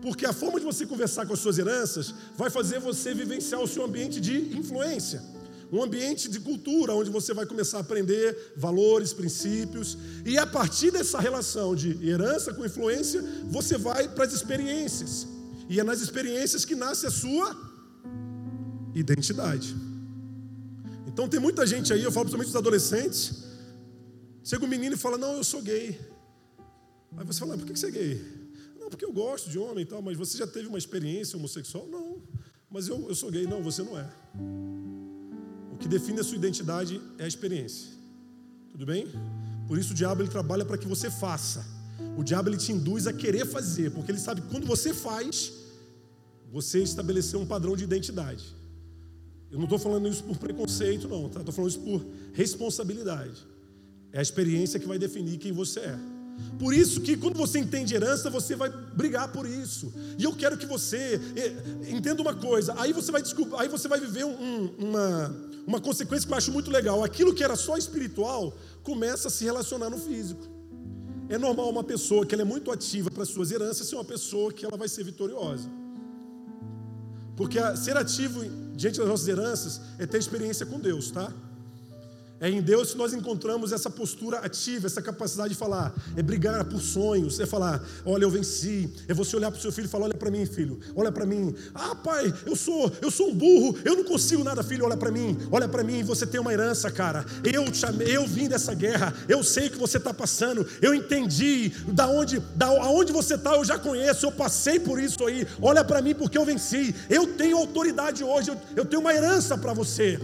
Porque a forma de você conversar com as suas heranças vai fazer você vivenciar o seu ambiente de influência um ambiente de cultura onde você vai começar a aprender valores, princípios, e a partir dessa relação de herança com influência, você vai para as experiências. E é nas experiências que nasce a sua identidade. Então tem muita gente aí, eu falo principalmente dos adolescentes, chega um menino e fala: "Não, eu sou gay". Aí você fala: "Por que você é gay?" "Não, porque eu gosto de homem e tal, mas você já teve uma experiência homossexual?" "Não, mas eu, eu sou gay". "Não, você não é" que define a sua identidade é a experiência. Tudo bem? Por isso o diabo ele trabalha para que você faça. O diabo ele te induz a querer fazer, porque ele sabe que quando você faz, você estabeleceu um padrão de identidade. Eu não estou falando isso por preconceito, não, tá? Estou falando isso por responsabilidade. É a experiência que vai definir quem você é. Por isso que quando você entende herança, você vai brigar por isso. E eu quero que você eh, entenda uma coisa. Aí você vai descobrir, aí você vai viver um, uma uma consequência que eu acho muito legal: aquilo que era só espiritual começa a se relacionar no físico. É normal uma pessoa que ela é muito ativa para suas heranças ser uma pessoa que ela vai ser vitoriosa. Porque ser ativo diante das nossas heranças é ter experiência com Deus, tá? É em Deus que nós encontramos essa postura ativa, essa capacidade de falar, é brigar por sonhos, é falar, olha, eu venci. É você olhar para o seu filho e falar, olha para mim, filho, olha para mim. Ah, pai, eu sou, eu sou um burro, eu não consigo nada, filho, olha para mim, olha para mim, você tem uma herança, cara. Eu te eu vim dessa guerra, eu sei o que você está passando, eu entendi da onde, da aonde você está, eu já conheço, eu passei por isso aí. Olha para mim porque eu venci. Eu tenho autoridade hoje, eu, eu tenho uma herança para você.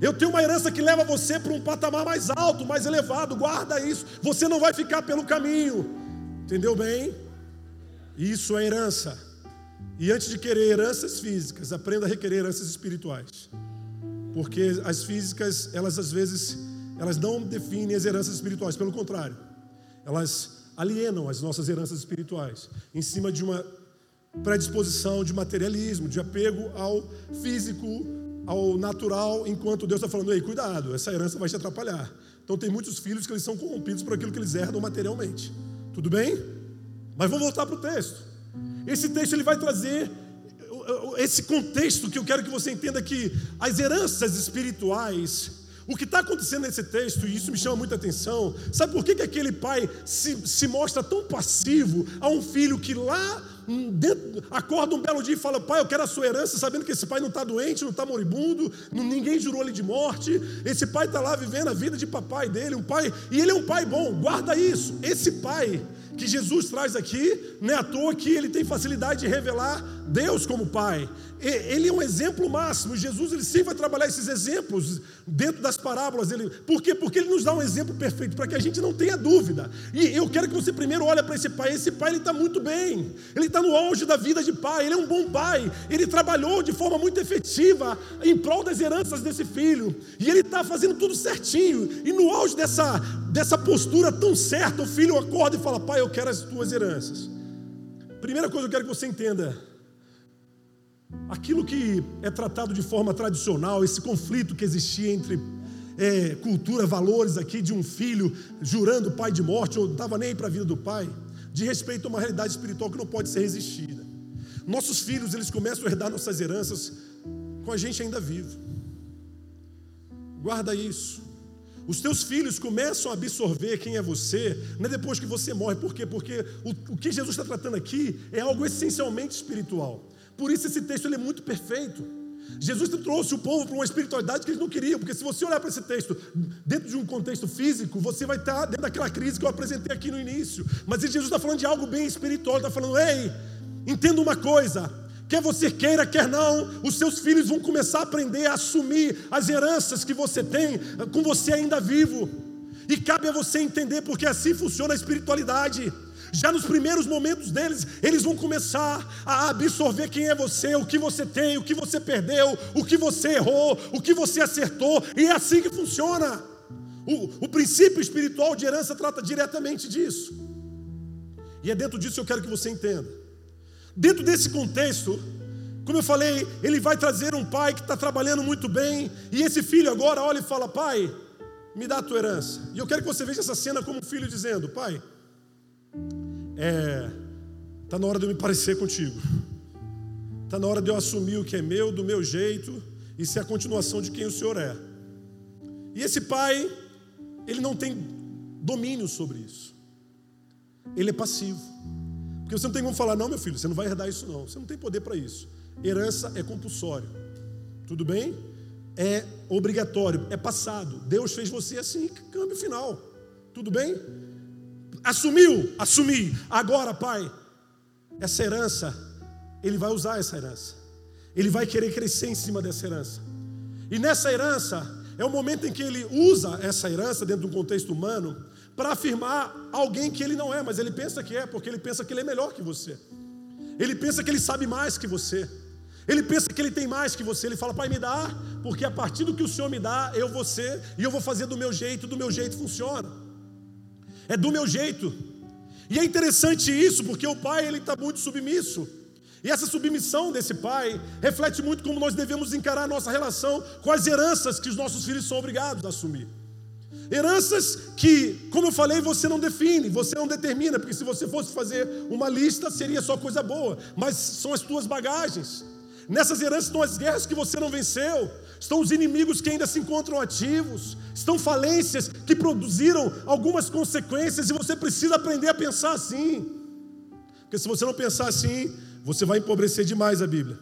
Eu tenho uma herança que leva você para um patamar mais alto, mais elevado. Guarda isso. Você não vai ficar pelo caminho. Entendeu bem? Isso é herança. E antes de querer heranças físicas, aprenda a requerer heranças espirituais. Porque as físicas, elas às vezes, elas não definem as heranças espirituais, pelo contrário. Elas alienam as nossas heranças espirituais em cima de uma predisposição de materialismo, de apego ao físico, ao natural, enquanto Deus está falando, ei, cuidado, essa herança vai te atrapalhar. Então tem muitos filhos que eles são corrompidos por aquilo que eles herdam materialmente. Tudo bem? Mas vamos voltar para o texto. Esse texto ele vai trazer esse contexto que eu quero que você entenda que as heranças espirituais, o que está acontecendo nesse texto, e isso me chama muita atenção, sabe por que, que aquele pai se, se mostra tão passivo a um filho que lá dentro, acorda um belo dia e fala: Pai, eu quero a sua herança, sabendo que esse pai não está doente, não está moribundo, não, ninguém jurou ele de morte. Esse pai está lá vivendo a vida de papai dele, um pai, e ele é um pai bom, guarda isso. Esse pai que Jesus traz aqui, não é à toa que ele tem facilidade de revelar Deus como Pai. Ele é um exemplo máximo. Jesus ele sempre vai trabalhar esses exemplos dentro das parábolas. Ele, por quê? Porque ele nos dá um exemplo perfeito para que a gente não tenha dúvida. E eu quero que você primeiro olhe para esse pai. Esse pai ele está muito bem. Ele está no auge da vida de pai. Ele é um bom pai. Ele trabalhou de forma muito efetiva em prol das heranças desse filho. E ele está fazendo tudo certinho. E no auge dessa, dessa postura tão certa, o filho acorda e fala: Pai, eu quero as tuas heranças. Primeira coisa que eu quero que você entenda Aquilo que é tratado de forma tradicional, esse conflito que existia entre é, cultura, valores aqui de um filho jurando pai de morte, ou não estava nem para a vida do pai, de respeito a uma realidade espiritual que não pode ser resistida. nossos filhos eles começam a herdar nossas heranças com a gente ainda vivo. Guarda isso. Os teus filhos começam a absorver quem é você, não é depois que você morre. Por quê? Porque o, o que Jesus está tratando aqui é algo essencialmente espiritual. Por isso esse texto ele é muito perfeito. Jesus trouxe o povo para uma espiritualidade que eles não queriam, porque se você olhar para esse texto dentro de um contexto físico, você vai estar dentro daquela crise que eu apresentei aqui no início. Mas Jesus está falando de algo bem espiritual, está falando, ei, entenda uma coisa, Quer você queira, quer não, os seus filhos vão começar a aprender a assumir as heranças que você tem com você ainda vivo. E cabe a você entender porque assim funciona a espiritualidade. Já nos primeiros momentos deles, eles vão começar a absorver quem é você, o que você tem, o que você perdeu, o que você errou, o que você acertou, e é assim que funciona. O, o princípio espiritual de herança trata diretamente disso. E é dentro disso que eu quero que você entenda. Dentro desse contexto, como eu falei, ele vai trazer um pai que está trabalhando muito bem, e esse filho agora olha e fala: Pai, me dá a tua herança. E eu quero que você veja essa cena como um filho dizendo: Pai, é, tá na hora de eu me parecer contigo, tá na hora de eu assumir o que é meu, do meu jeito, e ser a continuação de quem o Senhor é. E esse pai, ele não tem domínio sobre isso, ele é passivo. Porque você não tem como falar, não, meu filho, você não vai herdar isso, não. Você não tem poder para isso. Herança é compulsório. Tudo bem? É obrigatório, é passado. Deus fez você assim, câmbio final. Tudo bem? Assumiu? Assumi. Agora, pai, essa herança, ele vai usar essa herança. Ele vai querer crescer em cima dessa herança. E nessa herança, é o momento em que ele usa essa herança dentro de um contexto humano para afirmar alguém que ele não é, mas ele pensa que é, porque ele pensa que ele é melhor que você. Ele pensa que ele sabe mais que você. Ele pensa que ele tem mais que você. Ele fala, Pai, me dá, porque a partir do que o Senhor me dá, eu vou ser e eu vou fazer do meu jeito, do meu jeito funciona. É do meu jeito. E é interessante isso, porque o pai ele está muito submisso. E essa submissão desse pai reflete muito como nós devemos encarar a nossa relação com as heranças que os nossos filhos são obrigados a assumir. Heranças que, como eu falei, você não define, você não determina, porque se você fosse fazer uma lista, seria só coisa boa, mas são as tuas bagagens. Nessas heranças estão as guerras que você não venceu, estão os inimigos que ainda se encontram ativos, estão falências que produziram algumas consequências e você precisa aprender a pensar assim. Porque se você não pensar assim, você vai empobrecer demais a Bíblia.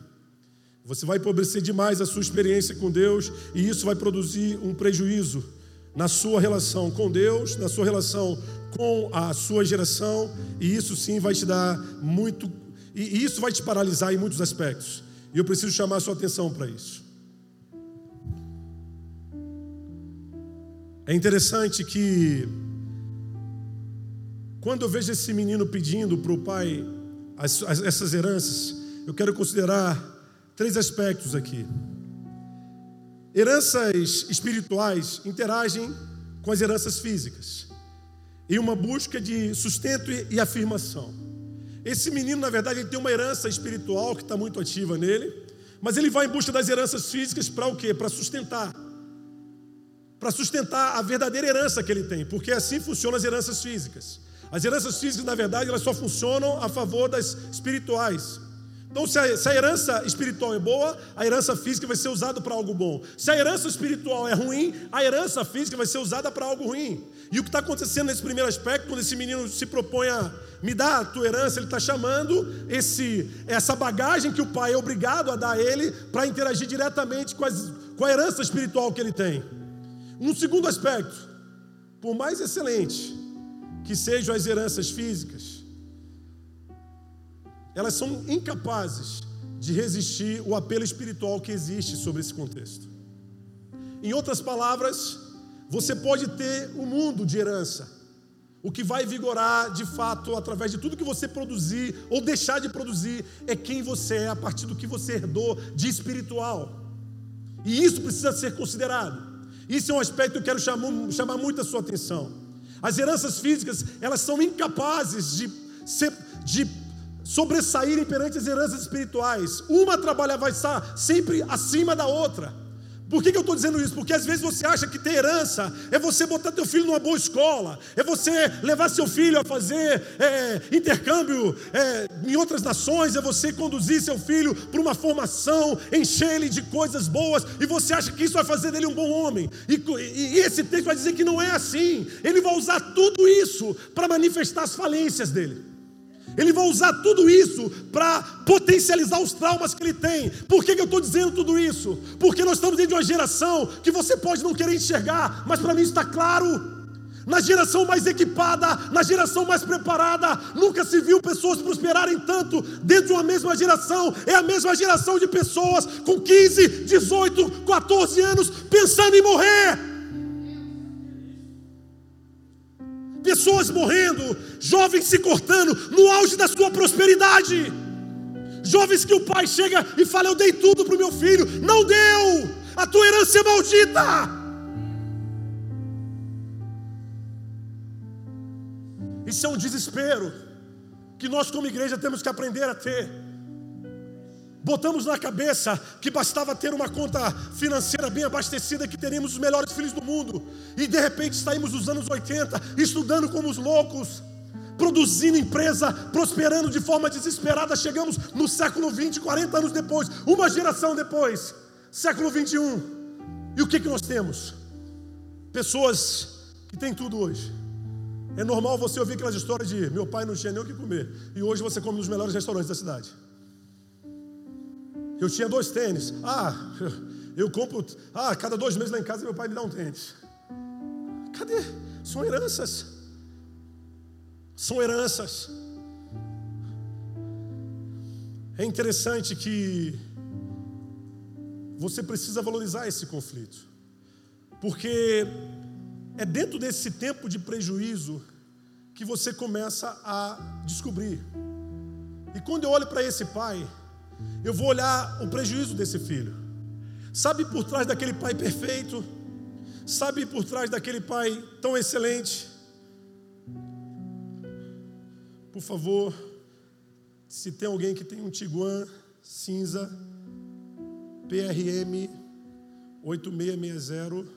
Você vai empobrecer demais a sua experiência com Deus e isso vai produzir um prejuízo na sua relação com Deus, na sua relação com a sua geração, e isso sim vai te dar muito, e isso vai te paralisar em muitos aspectos. E eu preciso chamar a sua atenção para isso. É interessante que, quando eu vejo esse menino pedindo para o pai as, as, essas heranças, eu quero considerar três aspectos aqui. Heranças espirituais interagem com as heranças físicas, em uma busca de sustento e afirmação. Esse menino, na verdade, ele tem uma herança espiritual que está muito ativa nele, mas ele vai em busca das heranças físicas para o quê? Para sustentar. Para sustentar a verdadeira herança que ele tem, porque assim funcionam as heranças físicas. As heranças físicas, na verdade, elas só funcionam a favor das espirituais. Então, se a, se a, herança espiritual é boa, a herança física vai ser usada para algo bom. Se a herança espiritual é ruim, a herança física vai ser usada para algo ruim. E o que está acontecendo nesse primeiro aspecto, quando esse menino se propõe a me dar a tua herança, ele está chamando esse, essa bagagem que o pai é obrigado a dar a ele para interagir diretamente com, as, com a herança espiritual que ele tem. Um segundo aspecto, por mais excelente que sejam as heranças físicas, elas são incapazes de resistir o apelo espiritual que existe sobre esse contexto. Em outras palavras, você pode ter um mundo de herança. O que vai vigorar de fato através de tudo que você produzir ou deixar de produzir é quem você é a partir do que você herdou de espiritual. E isso precisa ser considerado. Isso é um aspecto que eu quero chamar, chamar muito a sua atenção. As heranças físicas, elas são incapazes de, ser, de sobressaírem perante as heranças espirituais. Uma trabalha vai estar sempre acima da outra. Por que, que eu estou dizendo isso? Porque às vezes você acha que ter herança é você botar teu filho numa boa escola, é você levar seu filho a fazer é, intercâmbio é, em outras nações, é você conduzir seu filho para uma formação, encher ele de coisas boas, e você acha que isso vai fazer dele um bom homem. E, e, e esse texto vai dizer que não é assim. Ele vai usar tudo isso para manifestar as falências dele. Ele vai usar tudo isso para potencializar os traumas que ele tem. Por que, que eu estou dizendo tudo isso? Porque nós estamos dentro de uma geração que você pode não querer enxergar, mas para mim está claro. Na geração mais equipada, na geração mais preparada, nunca se viu pessoas prosperarem tanto dentro de uma mesma geração. É a mesma geração de pessoas com 15, 18, 14 anos pensando em morrer. Pessoas morrendo, jovens se cortando no auge da sua prosperidade. Jovens que o pai chega e fala: Eu dei tudo para o meu filho, não deu, a tua herança é maldita. Isso é um desespero que nós, como igreja, temos que aprender a ter. Botamos na cabeça que bastava ter uma conta financeira bem abastecida que teríamos os melhores filhos do mundo. E de repente saímos dos anos 80, estudando como os loucos, produzindo empresa, prosperando de forma desesperada. Chegamos no século 20, 40 anos depois, uma geração depois, século 21. E o que, que nós temos? Pessoas que têm tudo hoje. É normal você ouvir aquelas histórias de meu pai não tinha nem o que comer. E hoje você come nos melhores restaurantes da cidade. Eu tinha dois tênis. Ah, eu compro. Ah, cada dois meses lá em casa meu pai me dá um tênis. Cadê? São heranças. São heranças. É interessante que você precisa valorizar esse conflito, porque é dentro desse tempo de prejuízo que você começa a descobrir. E quando eu olho para esse pai, eu vou olhar o prejuízo desse filho. Sabe por trás daquele pai perfeito? Sabe por trás daquele pai tão excelente? Por favor, se tem alguém que tem um Tiguan cinza PRM 8660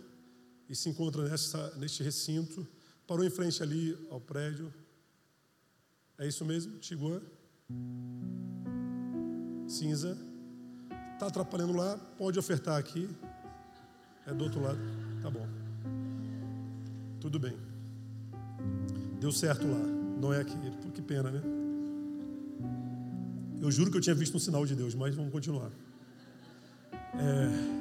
e se encontra nessa, neste recinto, parou em frente ali ao prédio. É isso mesmo, Tiguan? Cinza. Está atrapalhando lá, pode ofertar aqui. É do outro lado. Tá bom. Tudo bem. Deu certo lá. Não é aqui. Que pena, né? Eu juro que eu tinha visto um sinal de Deus, mas vamos continuar. É...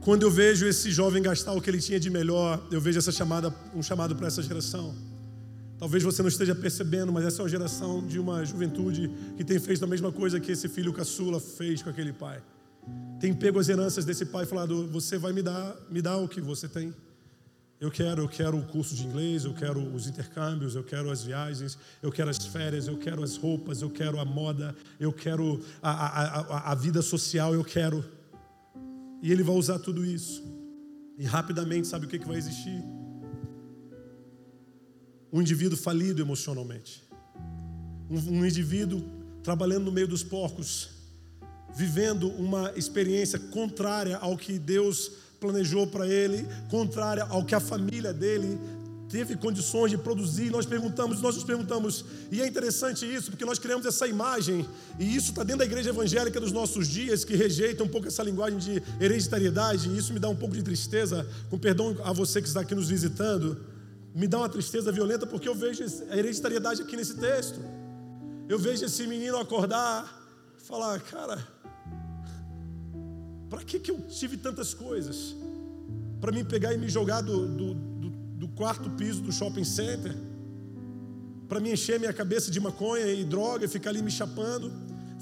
Quando eu vejo esse jovem gastar o que ele tinha de melhor, eu vejo essa chamada, um chamado para essa geração. Talvez você não esteja percebendo, mas essa é uma geração de uma juventude que tem feito a mesma coisa que esse filho caçula fez com aquele pai. Tem pego as heranças desse pai e falado: "Você vai me dar, me dar o que você tem. Eu quero, eu quero o curso de inglês, eu quero os intercâmbios, eu quero as viagens, eu quero as férias, eu quero as roupas, eu quero a moda, eu quero a, a, a, a vida social, eu quero. E ele vai usar tudo isso. E rapidamente, sabe o que, que vai existir? Um indivíduo falido emocionalmente, um, um indivíduo trabalhando no meio dos porcos, vivendo uma experiência contrária ao que Deus planejou para ele, contrária ao que a família dele teve condições de produzir. Nós perguntamos, nós nos perguntamos, e é interessante isso, porque nós criamos essa imagem, e isso está dentro da igreja evangélica dos nossos dias, que rejeita um pouco essa linguagem de hereditariedade, e isso me dá um pouco de tristeza, com perdão a você que está aqui nos visitando me dá uma tristeza violenta porque eu vejo a hereditariedade aqui nesse texto. Eu vejo esse menino acordar, falar, cara, para que, que eu tive tantas coisas? Para mim pegar e me jogar do, do, do, do quarto piso do shopping center? Para me encher minha cabeça de maconha e droga e ficar ali me chapando?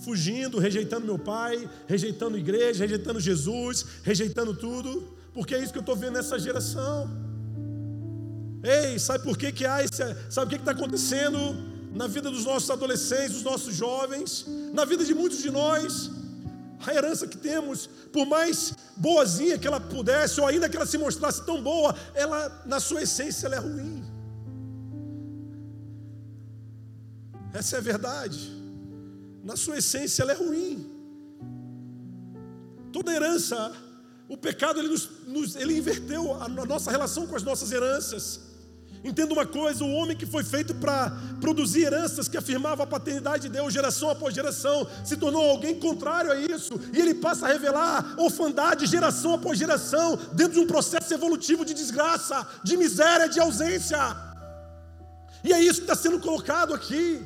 fugindo, rejeitando meu pai, rejeitando igreja, rejeitando Jesus, rejeitando tudo, porque é isso que eu estou vendo nessa geração. Ei, sabe por que, que há esse, sabe o que está acontecendo na vida dos nossos adolescentes, dos nossos jovens, na vida de muitos de nós? A herança que temos, por mais boazinha que ela pudesse, ou ainda que ela se mostrasse tão boa, ela, na sua essência, ela é ruim. Essa é a verdade. Na sua essência, ela é ruim. Toda herança O pecado ele, nos, nos, ele inverteu a, a nossa relação com as nossas heranças. Entenda uma coisa: o homem que foi feito para produzir heranças que afirmava a paternidade de Deus, geração após geração, se tornou alguém contrário a isso, e ele passa a revelar orfandade geração após geração, dentro de um processo evolutivo de desgraça, de miséria, de ausência. E é isso que está sendo colocado aqui.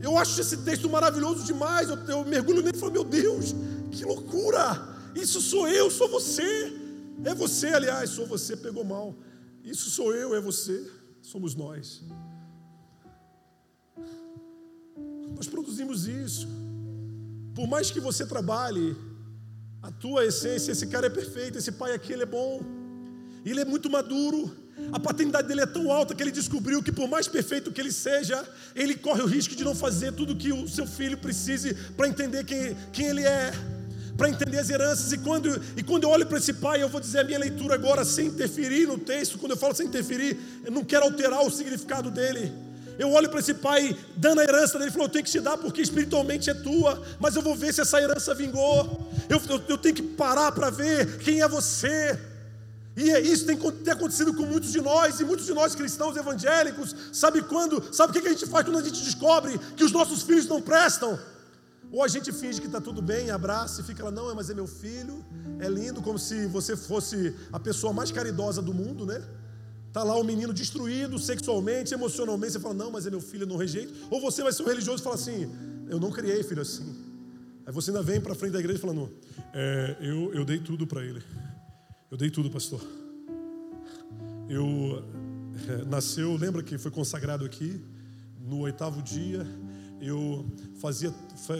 Eu acho esse texto maravilhoso demais. Eu, eu mergulho nele e falo: meu Deus, que loucura! Isso sou eu, sou você. É você, aliás, sou você, pegou mal. Isso sou eu, é você, somos nós. Nós produzimos isso. Por mais que você trabalhe, a tua essência, esse cara é perfeito, esse pai aqui ele é bom. Ele é muito maduro. A paternidade dele é tão alta que ele descobriu que, por mais perfeito que ele seja, ele corre o risco de não fazer tudo que o seu filho precise para entender quem, quem ele é para entender as heranças. E quando, e quando eu olho para esse pai, eu vou dizer a minha leitura agora sem interferir no texto. Quando eu falo sem interferir, eu não quero alterar o significado dele. Eu olho para esse pai dando a herança dele falou: Eu tenho que te dar porque espiritualmente é tua, mas eu vou ver se essa herança vingou. Eu, eu, eu tenho que parar para ver quem é você. E é isso tem, tem acontecido com muitos de nós, e muitos de nós cristãos evangélicos. Sabe quando? Sabe o que a gente faz quando a gente descobre que os nossos filhos não prestam? Ou a gente finge que está tudo bem, abraça e fica lá, não, mas é meu filho, é lindo, como se você fosse a pessoa mais caridosa do mundo, né? Está lá o um menino destruído sexualmente, emocionalmente, você fala, não, mas é meu filho, não rejeito. Ou você vai ser um religioso e fala assim, eu não criei filho assim. Aí você ainda vem para frente da igreja falando, é, eu, eu dei tudo para ele. Eu dei tudo, pastor. Eu é, nasceu, lembra que foi consagrado aqui no oitavo dia eu fazia,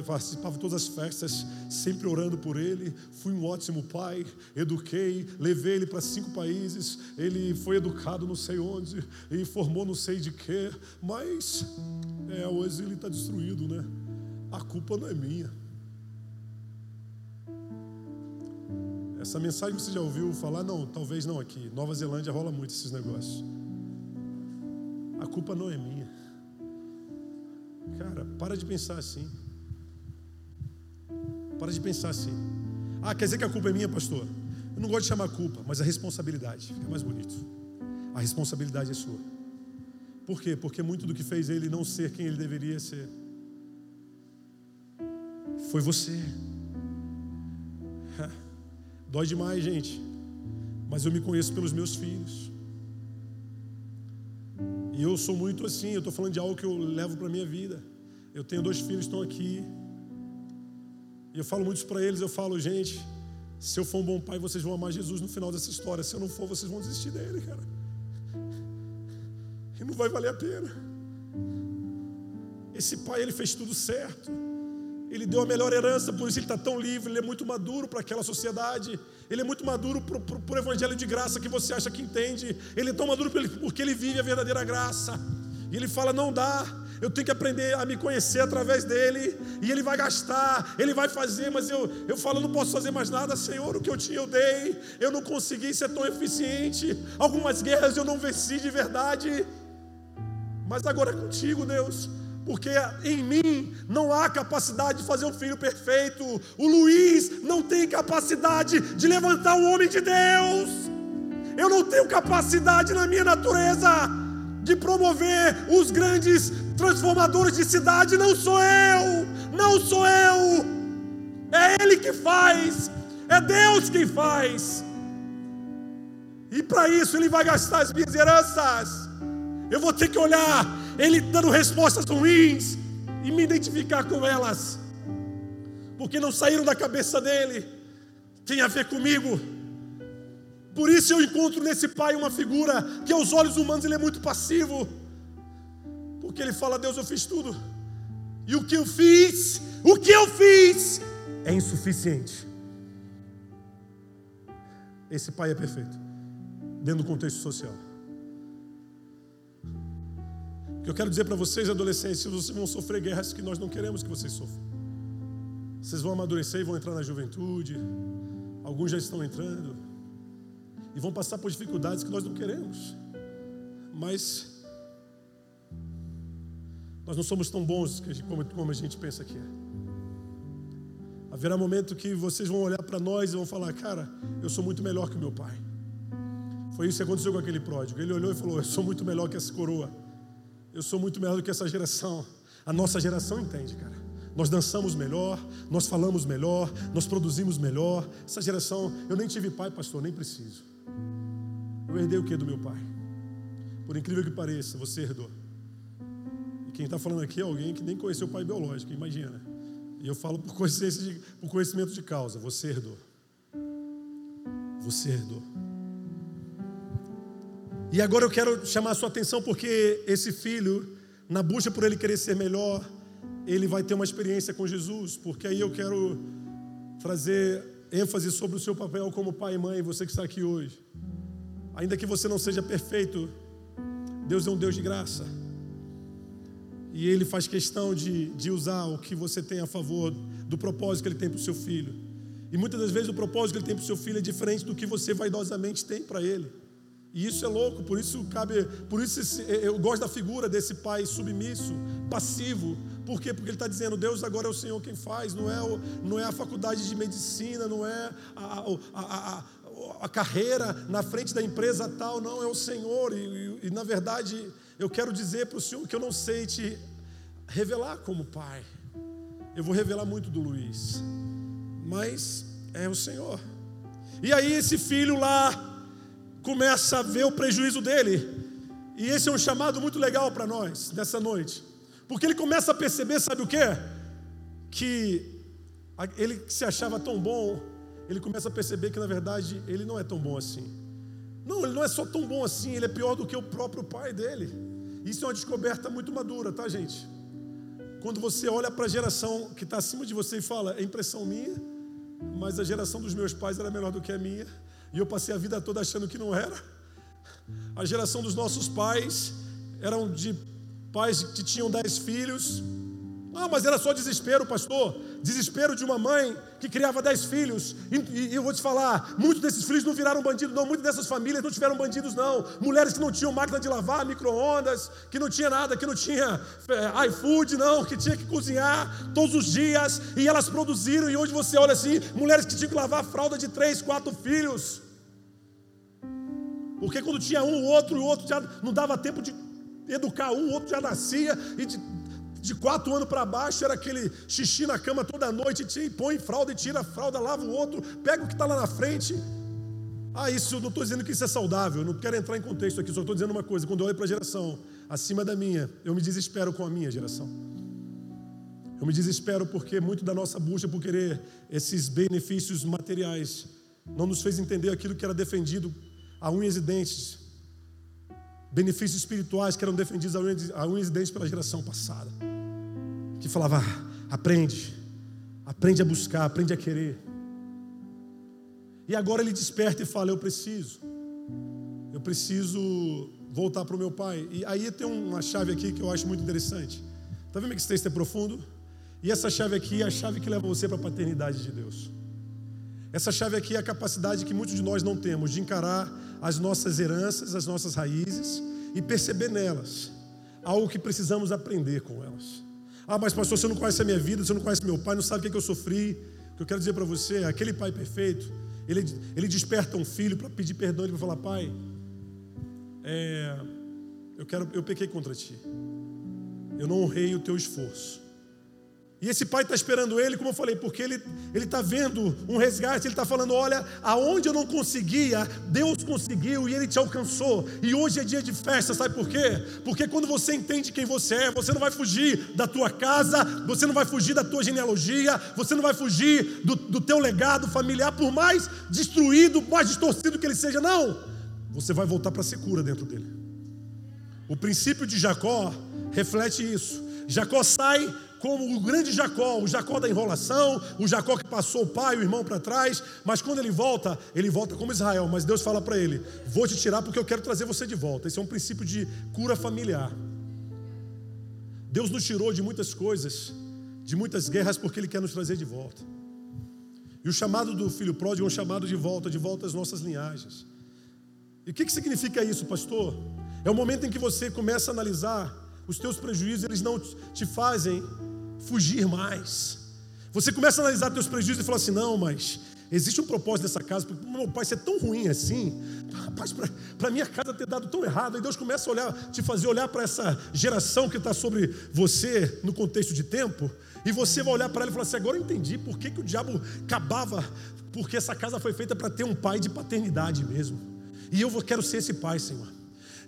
participava de todas as festas, sempre orando por ele. Fui um ótimo pai, eduquei, levei ele para cinco países. Ele foi educado não sei onde e formou não sei de quê. Mas é, hoje ele está destruído, né? A culpa não é minha. Essa mensagem você já ouviu falar? Não, talvez não aqui. Nova Zelândia rola muito esses negócios. A culpa não é minha. Cara, para de pensar assim. Para de pensar assim. Ah, quer dizer que a culpa é minha, pastor? Eu não gosto de chamar culpa, mas a responsabilidade fica mais bonito. A responsabilidade é sua. Por quê? Porque muito do que fez ele não ser quem ele deveria ser foi você. Dói demais, gente. Mas eu me conheço pelos meus filhos. E eu sou muito assim, eu estou falando de algo que eu levo para a minha vida. Eu tenho dois filhos que estão aqui. E eu falo muito para eles, eu falo, gente, se eu for um bom pai, vocês vão amar Jesus no final dessa história. Se eu não for, vocês vão desistir dele, cara. E não vai valer a pena. Esse pai, ele fez tudo certo. Ele deu a melhor herança, por isso ele está tão livre, ele é muito maduro para aquela sociedade. Ele é muito maduro para o evangelho de graça que você acha que entende. Ele é tão maduro porque ele vive a verdadeira graça. E ele fala: não dá, eu tenho que aprender a me conhecer através dele. E ele vai gastar, ele vai fazer, mas eu, eu falo: não posso fazer mais nada, Senhor. O que eu tinha, eu dei. Eu não consegui ser tão eficiente. Algumas guerras eu não venci de verdade. Mas agora é contigo, Deus porque em mim não há capacidade de fazer um filho perfeito. O Luiz não tem capacidade de levantar um homem de Deus. Eu não tenho capacidade na minha natureza de promover os grandes transformadores de cidade. Não sou eu, não sou eu. É Ele que faz, é Deus quem faz. E para isso Ele vai gastar as minhas heranças. Eu vou ter que olhar ele dando respostas ruins e me identificar com elas, porque não saíram da cabeça dele, tem a ver comigo. Por isso eu encontro nesse pai uma figura que aos olhos humanos ele é muito passivo, porque ele fala: Deus, eu fiz tudo, e o que eu fiz, o que eu fiz é insuficiente. Esse pai é perfeito, dentro do contexto social eu quero dizer para vocês, adolescentes, vocês vão sofrer guerras que nós não queremos que vocês sofram. Vocês vão amadurecer e vão entrar na juventude. Alguns já estão entrando. E vão passar por dificuldades que nós não queremos. Mas nós não somos tão bons como, a gente pensa que é. Haverá momento que vocês vão olhar para nós e vão falar: Cara, eu sou muito melhor que meu pai. Foi isso que aconteceu com aquele pródigo. Ele olhou e falou: Eu sou muito melhor que essa coroa. Eu sou muito melhor do que essa geração. A nossa geração entende, cara. Nós dançamos melhor, nós falamos melhor, nós produzimos melhor. Essa geração, eu nem tive pai, pastor, nem preciso. Eu herdei o que do meu pai? Por incrível que pareça, você herdou. E quem está falando aqui é alguém que nem conheceu o pai biológico, imagina. E eu falo por, de, por conhecimento de causa. Você herdou. Você herdou. E agora eu quero chamar a sua atenção porque esse filho, na busca por ele querer ser melhor, ele vai ter uma experiência com Jesus, porque aí eu quero trazer ênfase sobre o seu papel como pai e mãe, você que está aqui hoje. Ainda que você não seja perfeito, Deus é um Deus de graça. E Ele faz questão de, de usar o que você tem a favor do propósito que Ele tem para o seu filho. E muitas das vezes o propósito que Ele tem para o seu filho é diferente do que você vaidosamente tem para Ele. E isso é louco, por isso cabe, por isso eu gosto da figura desse pai submisso, passivo. Por quê? Porque ele está dizendo, Deus agora é o Senhor quem faz, não é, o, não é a faculdade de medicina, não é a, a, a, a carreira na frente da empresa tal, não, é o Senhor. E, e, e na verdade, eu quero dizer para o Senhor que eu não sei te revelar como pai. Eu vou revelar muito do Luiz, mas é o Senhor. E aí, esse filho lá, começa a ver o prejuízo dele. E esse é um chamado muito legal para nós nessa noite. Porque ele começa a perceber, sabe o que? Que ele se achava tão bom, ele começa a perceber que na verdade ele não é tão bom assim. Não, ele não é só tão bom assim, ele é pior do que o próprio pai dele. Isso é uma descoberta muito madura, tá, gente? Quando você olha para a geração que está acima de você e fala, é impressão minha, mas a geração dos meus pais era melhor do que a minha. E eu passei a vida toda achando que não era. A geração dos nossos pais eram de pais que tinham dez filhos. Ah, mas era só desespero, pastor. Desespero de uma mãe que criava dez filhos. E, e, eu vou te falar, muitos desses filhos não viraram bandidos, não. Muitas dessas famílias não tiveram bandidos, não. Mulheres que não tinham máquina de lavar, micro-ondas, que não tinha nada, que não tinha é, iFood, não, que tinha que cozinhar todos os dias. E elas produziram, e hoje você olha assim, mulheres que tinham que lavar fralda de três, quatro filhos. Porque quando tinha um, o outro, o outro já não dava tempo de educar um, o outro já nascia, e de, de quatro anos para baixo era aquele xixi na cama toda noite, e põe fralda e tira a fralda, lava o outro, pega o que está lá na frente. Ah, isso, não estou dizendo que isso é saudável, não quero entrar em contexto aqui, só estou dizendo uma coisa: quando eu olho para a geração acima da minha, eu me desespero com a minha geração. Eu me desespero porque muito da nossa busca por querer esses benefícios materiais não nos fez entender aquilo que era defendido a unhas e dentes, benefícios espirituais que eram defendidos a unhas, e dentes pela geração passada, que falava: ah, aprende, aprende a buscar, aprende a querer. E agora ele desperta e fala: Eu preciso, eu preciso voltar para o meu pai. E aí tem uma chave aqui que eu acho muito interessante. Está vendo que esse texto é profundo? E essa chave aqui é a chave que leva você para a paternidade de Deus. Essa chave aqui é a capacidade que muitos de nós não temos de encarar as nossas heranças, as nossas raízes e perceber nelas algo que precisamos aprender com elas. Ah, mas pastor, você não conhece a minha vida, você não conhece meu pai, não sabe o que, é que eu sofri. O que eu quero dizer para você é aquele pai perfeito, ele, ele desperta um filho para pedir perdão e para falar: Pai, é, eu, quero, eu pequei contra ti, eu não honrei o teu esforço. E esse pai está esperando ele, como eu falei, porque ele está vendo um resgate, ele está falando: olha, aonde eu não conseguia, Deus conseguiu e ele te alcançou. E hoje é dia de festa, sabe por quê? Porque quando você entende quem você é, você não vai fugir da tua casa, você não vai fugir da tua genealogia, você não vai fugir do, do teu legado familiar, por mais destruído, mais distorcido que ele seja, não. Você vai voltar para a secura dentro dele. O princípio de Jacó reflete isso. Jacó sai como o grande Jacó, o Jacó da enrolação, o Jacó que passou o pai e o irmão para trás, mas quando ele volta, ele volta como Israel, mas Deus fala para ele: Vou te tirar porque eu quero trazer você de volta. Esse é um princípio de cura familiar. Deus nos tirou de muitas coisas, de muitas guerras, porque Ele quer nos trazer de volta. E o chamado do filho pródigo é um chamado de volta, de volta às nossas linhagens. E o que, que significa isso, pastor? É o momento em que você começa a analisar os teus prejuízos, eles não te fazem fugir mais. Você começa a analisar teus prejuízos e fala assim: não, mas existe um propósito nessa casa, porque meu pai ser tão ruim assim, rapaz, para minha casa ter dado tão errado, aí Deus começa a olhar, te fazer olhar para essa geração que está sobre você no contexto de tempo, e você vai olhar para ela e falar assim: agora eu entendi por que, que o diabo acabava, porque essa casa foi feita para ter um pai de paternidade mesmo, e eu quero ser esse pai, Senhor.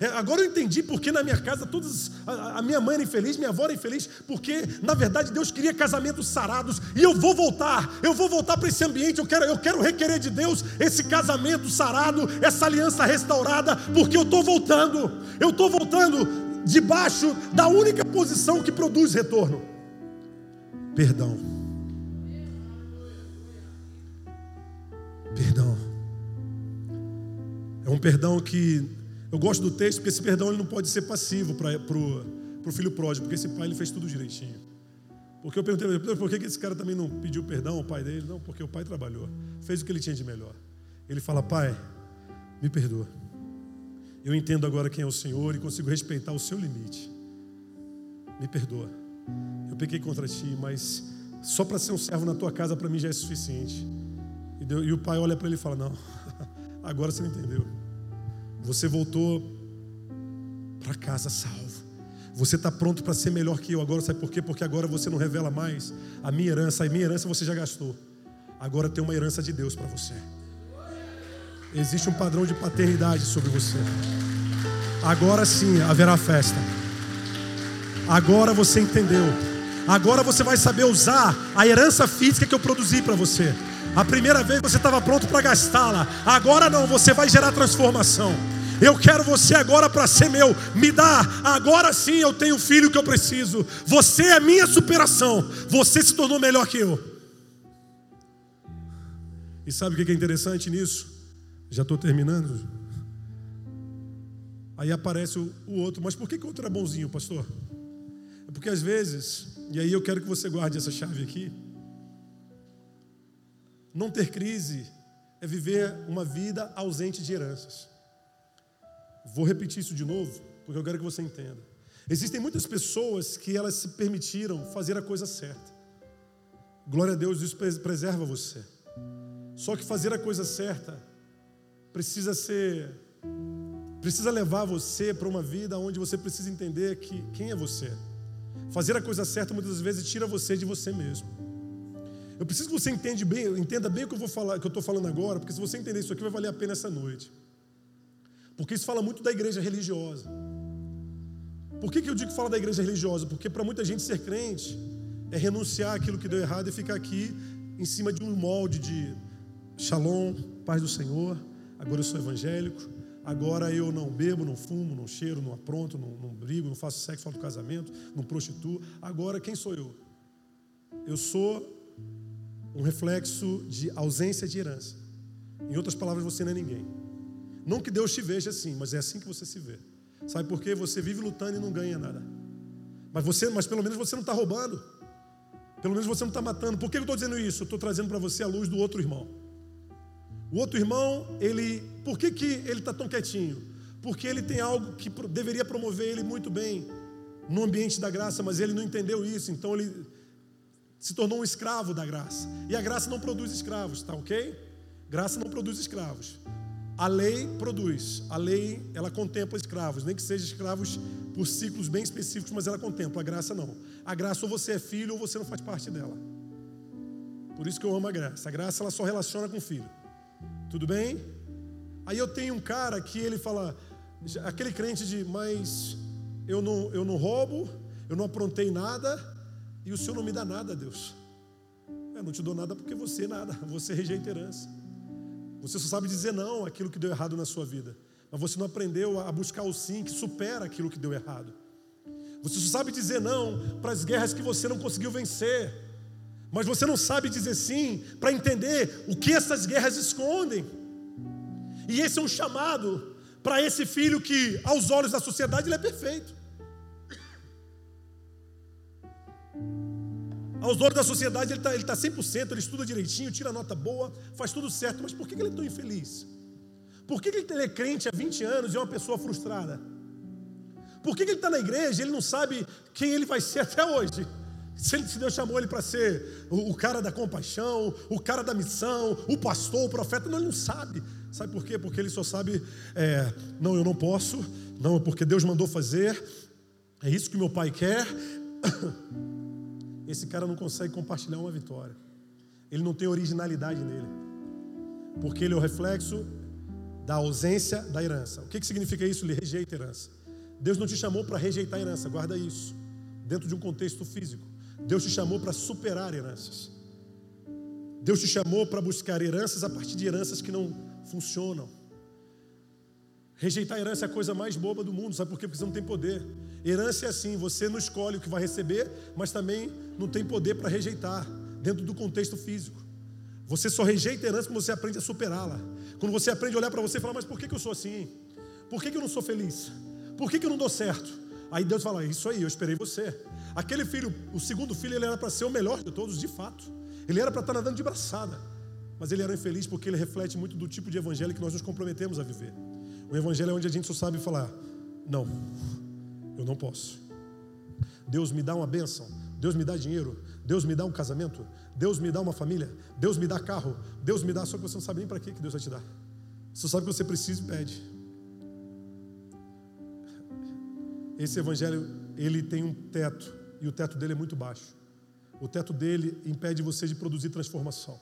É, agora eu entendi porque na minha casa todas a, a, minha mãe era infeliz, minha avó era infeliz, porque na verdade Deus queria casamentos sarados e eu vou voltar, eu vou voltar para esse ambiente, eu quero, eu quero requerer de Deus esse casamento sarado, essa aliança restaurada, porque eu estou voltando, eu estou voltando debaixo da única posição que produz retorno. Perdão. Perdão. É um perdão que eu gosto do texto porque esse perdão ele não pode ser passivo para o filho pródigo, porque esse pai ele fez tudo direitinho. Porque eu perguntei, por que esse cara também não pediu perdão ao pai dele? Não, porque o pai trabalhou, fez o que ele tinha de melhor. Ele fala, pai, me perdoa. Eu entendo agora quem é o Senhor e consigo respeitar o seu limite. Me perdoa. Eu pequei contra ti, mas só para ser um servo na tua casa para mim já é suficiente. E, e o pai olha para ele e fala: Não, agora você não entendeu. Você voltou para casa salvo. Você está pronto para ser melhor que eu agora, sabe por quê? Porque agora você não revela mais a minha herança. A minha herança você já gastou. Agora tem uma herança de Deus para você. Existe um padrão de paternidade sobre você. Agora sim haverá festa. Agora você entendeu. Agora você vai saber usar a herança física que eu produzi para você. A primeira vez você estava pronto para gastá-la. Agora não, você vai gerar transformação. Eu quero você agora para ser meu. Me dá. Agora sim eu tenho o filho que eu preciso. Você é minha superação. Você se tornou melhor que eu. E sabe o que é interessante nisso? Já estou terminando. Aí aparece o, outro. Mas por que, que o outro é bonzinho, pastor? É porque às vezes, e aí eu quero que você guarde essa chave aqui. Não ter crise é viver uma vida ausente de heranças. Vou repetir isso de novo, porque eu quero que você entenda. Existem muitas pessoas que elas se permitiram fazer a coisa certa. Glória a Deus, isso preserva você. Só que fazer a coisa certa precisa ser precisa levar você para uma vida onde você precisa entender que quem é você. Fazer a coisa certa muitas vezes tira você de você mesmo. Eu preciso que você entenda bem, entenda bem o que eu vou falar, que eu estou falando agora, porque se você entender isso aqui vai valer a pena essa noite. Porque isso fala muito da igreja religiosa. Por que, que eu digo que fala da igreja religiosa? Porque para muita gente ser crente é renunciar àquilo que deu errado e ficar aqui em cima de um molde de shalom, paz do Senhor. Agora eu sou evangélico. Agora eu não bebo, não fumo, não cheiro, não apronto, não, não brigo, não faço sexo fora do casamento, não prostituo. Agora quem sou eu? Eu sou um reflexo de ausência de herança. Em outras palavras, você não é ninguém. Não que Deus te veja assim, mas é assim que você se vê. Sabe por quê? Você vive lutando e não ganha nada. Mas, você, mas pelo menos você não está roubando. Pelo menos você não está matando. Por que eu estou dizendo isso? Eu estou trazendo para você a luz do outro irmão. O outro irmão, ele. Por que, que ele está tão quietinho? Porque ele tem algo que deveria promover ele muito bem no ambiente da graça, mas ele não entendeu isso, então ele se tornou um escravo da graça. E a graça não produz escravos, tá ok? Graça não produz escravos. A lei produz. A lei, ela contempla escravos, nem que sejam escravos por ciclos bem específicos, mas ela contempla. A graça não. A graça ou você é filho ou você não faz parte dela. Por isso que eu amo a graça. A graça ela só relaciona com o filho. Tudo bem? Aí eu tenho um cara que ele fala, aquele crente de, mas eu não, eu não roubo, eu não aprontei nada, e o Senhor não me dá nada, Deus. Eu não te dou nada porque você nada, você rejeita herança. Você só sabe dizer não àquilo que deu errado na sua vida. Mas você não aprendeu a buscar o sim que supera aquilo que deu errado. Você só sabe dizer não para as guerras que você não conseguiu vencer. Mas você não sabe dizer sim para entender o que essas guerras escondem. E esse é um chamado para esse filho que, aos olhos da sociedade, ele é perfeito. Aos olhos da sociedade, ele está ele tá 100%, ele estuda direitinho, tira nota boa, faz tudo certo, mas por que ele é tão infeliz? Por que ele é crente há 20 anos e é uma pessoa frustrada? Por que ele está na igreja e ele não sabe quem ele vai ser até hoje? Se Deus chamou ele para ser o, cara da compaixão, o cara da missão, o pastor, o profeta, não, ele não sabe. Sabe por quê? Porque ele só sabe, é, não, eu não posso, não, é porque Deus mandou fazer, é isso que meu pai quer. Esse cara não consegue compartilhar uma vitória. Ele não tem originalidade nele. Porque ele é o reflexo da ausência da herança. O que, que significa isso? Ele rejeita a herança. Deus não te chamou para rejeitar a herança, guarda isso, dentro de um contexto físico. Deus te chamou para superar heranças. Deus te chamou para buscar heranças a partir de heranças que não funcionam. Rejeitar herança é a coisa mais boba do mundo, sabe por quê? Porque você não tem poder. Herança é assim, você não escolhe o que vai receber, mas também não tem poder para rejeitar, dentro do contexto físico. Você só rejeita herança quando você aprende a superá-la. Quando você aprende a olhar para você e falar, mas por que, que eu sou assim? Por que, que eu não sou feliz? Por que, que eu não dou certo? Aí Deus fala, isso aí, eu esperei você. Aquele filho, o segundo filho, ele era para ser o melhor de todos, de fato. Ele era para estar nadando de braçada. Mas ele era infeliz porque ele reflete muito do tipo de evangelho que nós nos comprometemos a viver. O evangelho é onde a gente só sabe falar: não, eu não posso. Deus me dá uma bênção, Deus me dá dinheiro, Deus me dá um casamento, Deus me dá uma família, Deus me dá carro, Deus me dá, só que você não sabe nem para que Deus vai te dar. Você sabe que você precisa e pede. Esse evangelho, ele tem um teto, e o teto dele é muito baixo. O teto dele impede você de produzir transformação.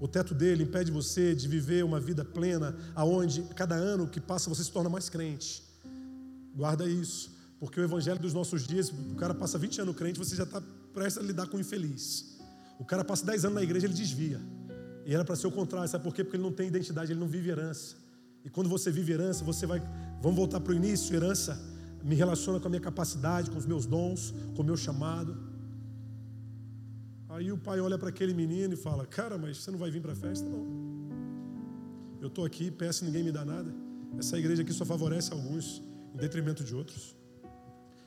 O teto dele impede você de viver uma vida plena, aonde cada ano que passa você se torna mais crente. Guarda isso, porque o evangelho dos nossos dias, o cara passa 20 anos crente, você já está prestes a lidar com o infeliz. O cara passa 10 anos na igreja, ele desvia. E era para ser o contrário, sabe por quê? Porque ele não tem identidade, ele não vive herança. E quando você vive herança, você vai. Vamos voltar para o início: herança me relaciona com a minha capacidade, com os meus dons, com o meu chamado. Aí o pai olha para aquele menino e fala: Cara, mas você não vai vir para a festa? Não. Eu estou aqui, peço ninguém me dá nada. Essa igreja aqui só favorece alguns, em detrimento de outros.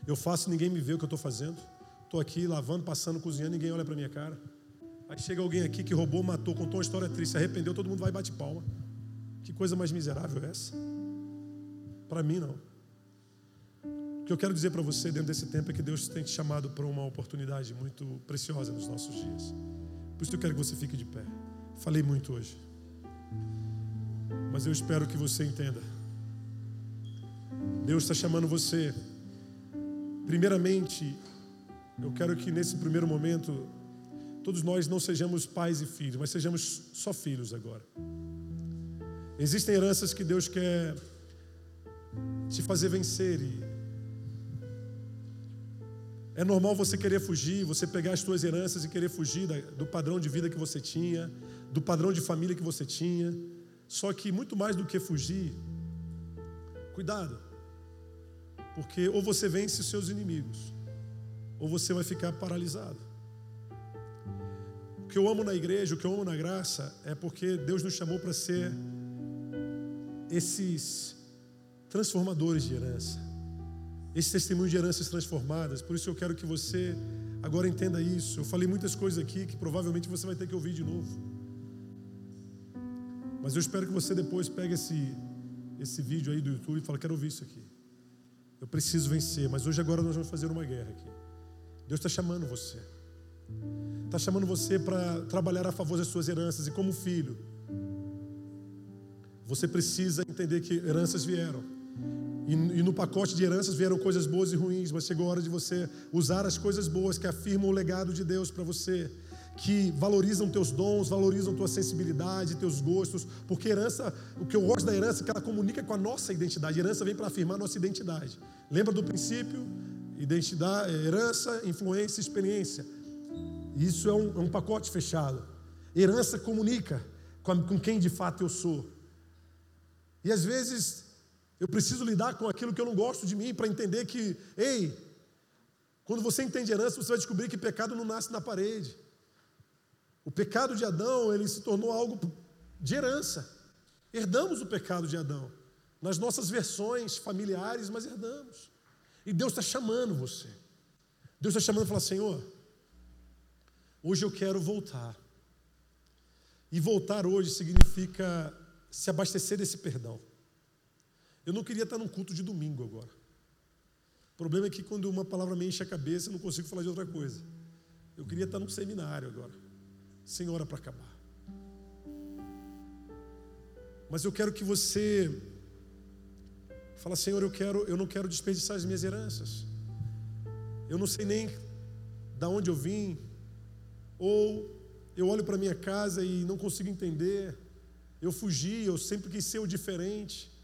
Eu faço ninguém me vê o que eu estou fazendo. Estou aqui lavando, passando, cozinhando, ninguém olha para minha cara. Aí chega alguém aqui que roubou, matou, contou uma história triste, se arrependeu, todo mundo vai e bate palma. Que coisa mais miserável é essa? Para mim, não. Que eu quero dizer para você dentro desse tempo é que Deus tem te chamado para uma oportunidade muito preciosa nos nossos dias. Por isso eu quero que você fique de pé. Falei muito hoje. Mas eu espero que você entenda. Deus está chamando você, primeiramente, eu quero que nesse primeiro momento, todos nós não sejamos pais e filhos, mas sejamos só filhos agora. Existem heranças que Deus quer te fazer vencer e é normal você querer fugir, você pegar as suas heranças e querer fugir do padrão de vida que você tinha, do padrão de família que você tinha. Só que muito mais do que fugir, cuidado, porque ou você vence os seus inimigos, ou você vai ficar paralisado. O que eu amo na igreja, o que eu amo na graça, é porque Deus nos chamou para ser esses transformadores de herança, esse testemunho de heranças transformadas. Por isso eu quero que você agora entenda isso. Eu falei muitas coisas aqui que provavelmente você vai ter que ouvir de novo. Mas eu espero que você depois pegue esse, esse vídeo aí do YouTube e fale: Quero ouvir isso aqui. Eu preciso vencer, mas hoje agora nós vamos fazer uma guerra aqui. Deus está chamando você. Está chamando você para trabalhar a favor das suas heranças. E como filho, você precisa entender que heranças vieram. E, e, no pacote de heranças vieram coisas boas e ruins, mas chegou a hora de você usar as coisas boas que afirmam o legado de Deus para você, que valorizam teus dons, valorizam tua sensibilidade, teus gostos, porque herança, o que eu gosto da herança é que ela comunica com a nossa identidade. A herança vem para afirmar a nossa identidade. Lembra do princípio? Identidade, herança, influência, experiência. Isso é um, é um pacote fechado. Herança comunica com, com quem de fato eu sou. E às vezes eu preciso lidar com aquilo que eu não gosto de mim para entender que, ei, quando você entende herança, você vai descobrir que pecado não nasce na parede. O pecado de Adão, ele se tornou algo de herança. Herdamos o pecado de Adão. Nas nossas versões familiares, mas herdamos. E Deus está chamando você. Deus está chamando e fala: Senhor, hoje eu quero voltar. E voltar hoje significa se abastecer desse perdão. Eu não queria estar num culto de domingo agora. O problema é que quando uma palavra me enche a cabeça, eu não consigo falar de outra coisa. Eu queria estar num seminário agora, sem hora para acabar. Mas eu quero que você fala, Senhor, eu quero, eu não quero desperdiçar as minhas heranças. Eu não sei nem da onde eu vim, ou eu olho para minha casa e não consigo entender. Eu fugi, eu sempre quis ser o diferente.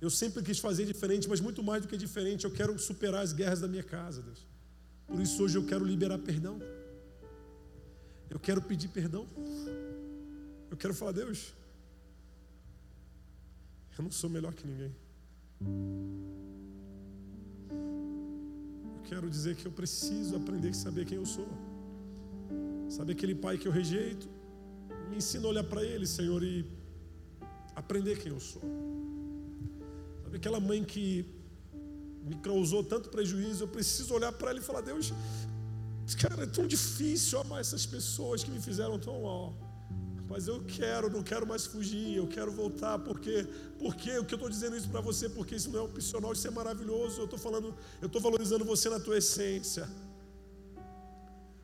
Eu sempre quis fazer diferente, mas muito mais do que diferente, eu quero superar as guerras da minha casa, Deus. Por isso hoje eu quero liberar perdão. Eu quero pedir perdão. Eu quero falar, Deus, eu não sou melhor que ninguém. Eu quero dizer que eu preciso aprender a saber quem eu sou. Sabe aquele pai que eu rejeito? Me ensina a olhar para ele, Senhor, e aprender quem eu sou. Aquela mãe que me causou tanto prejuízo, eu preciso olhar para ela e falar: Deus, cara, é tão difícil amar essas pessoas que me fizeram tão mal. Mas eu quero, não quero mais fugir, eu quero voltar, porque, porque o que eu estou dizendo isso para você, porque isso não é opcional, isso é maravilhoso. Eu estou falando, eu estou valorizando você na tua essência.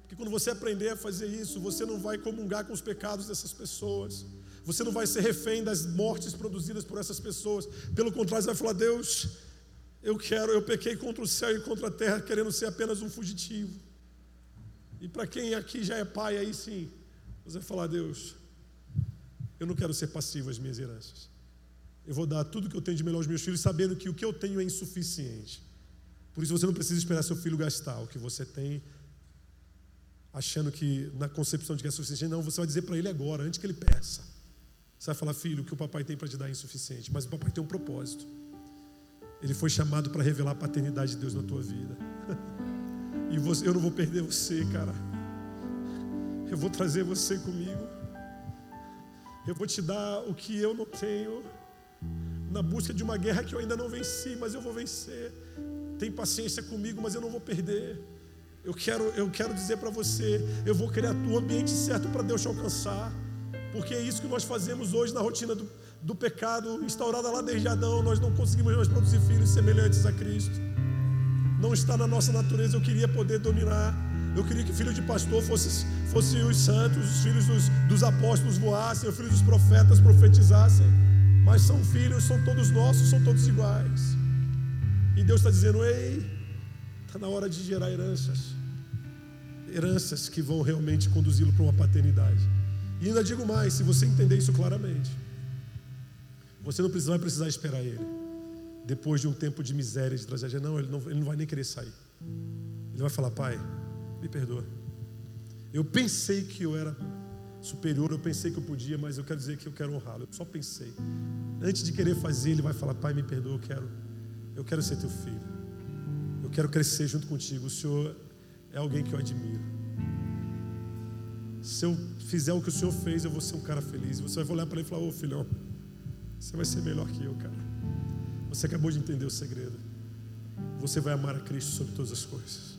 Porque quando você aprender a fazer isso, você não vai comungar com os pecados dessas pessoas. Você não vai ser refém das mortes produzidas por essas pessoas. Pelo contrário, você vai falar: Deus, eu quero, eu pequei contra o céu e contra a terra, querendo ser apenas um fugitivo. E para quem aqui já é pai, aí sim, você vai falar: Deus, eu não quero ser passivo às minhas heranças. Eu vou dar tudo que eu tenho de melhor aos meus filhos, sabendo que o que eu tenho é insuficiente. Por isso você não precisa esperar seu filho gastar o que você tem, achando que na concepção de que é suficiente. Não, você vai dizer para ele agora, antes que ele peça. Você vai falar, filho, o que o papai tem para te dar é insuficiente, mas o papai tem um propósito. Ele foi chamado para revelar a paternidade de Deus na tua vida. E você, eu não vou perder você, cara. Eu vou trazer você comigo. Eu vou te dar o que eu não tenho. Na busca de uma guerra que eu ainda não venci, mas eu vou vencer. Tem paciência comigo, mas eu não vou perder. Eu quero, eu quero dizer para você, eu vou criar o ambiente certo para Deus te alcançar. Porque é isso que nós fazemos hoje na rotina do, do pecado, instaurada lá desde Adão. Nós não conseguimos mais produzir filhos semelhantes a Cristo. Não está na nossa natureza. Eu queria poder dominar. Eu queria que filho de pastor fosse, fosse os santos, os filhos dos, dos apóstolos voassem, os filhos dos profetas profetizassem. Mas são filhos, são todos nossos, são todos iguais. E Deus está dizendo: ei, está na hora de gerar heranças. Heranças que vão realmente conduzi-lo para uma paternidade. E ainda digo mais: se você entender isso claramente, você não vai precisar esperar ele. Depois de um tempo de miséria, de tragédia, não ele, não, ele não vai nem querer sair. Ele vai falar: Pai, me perdoa. Eu pensei que eu era superior, eu pensei que eu podia, mas eu quero dizer que eu quero honrá-lo. Eu só pensei. Antes de querer fazer, ele vai falar: Pai, me perdoa, eu quero, eu quero ser teu filho. Eu quero crescer junto contigo. O Senhor é alguém que eu admiro. Se eu fizer o que o Senhor fez, eu vou ser um cara feliz. Você vai olhar para ele e falar: Ô oh, filhão, você vai ser melhor que eu, cara. Você acabou de entender o segredo. Você vai amar a Cristo sobre todas as coisas.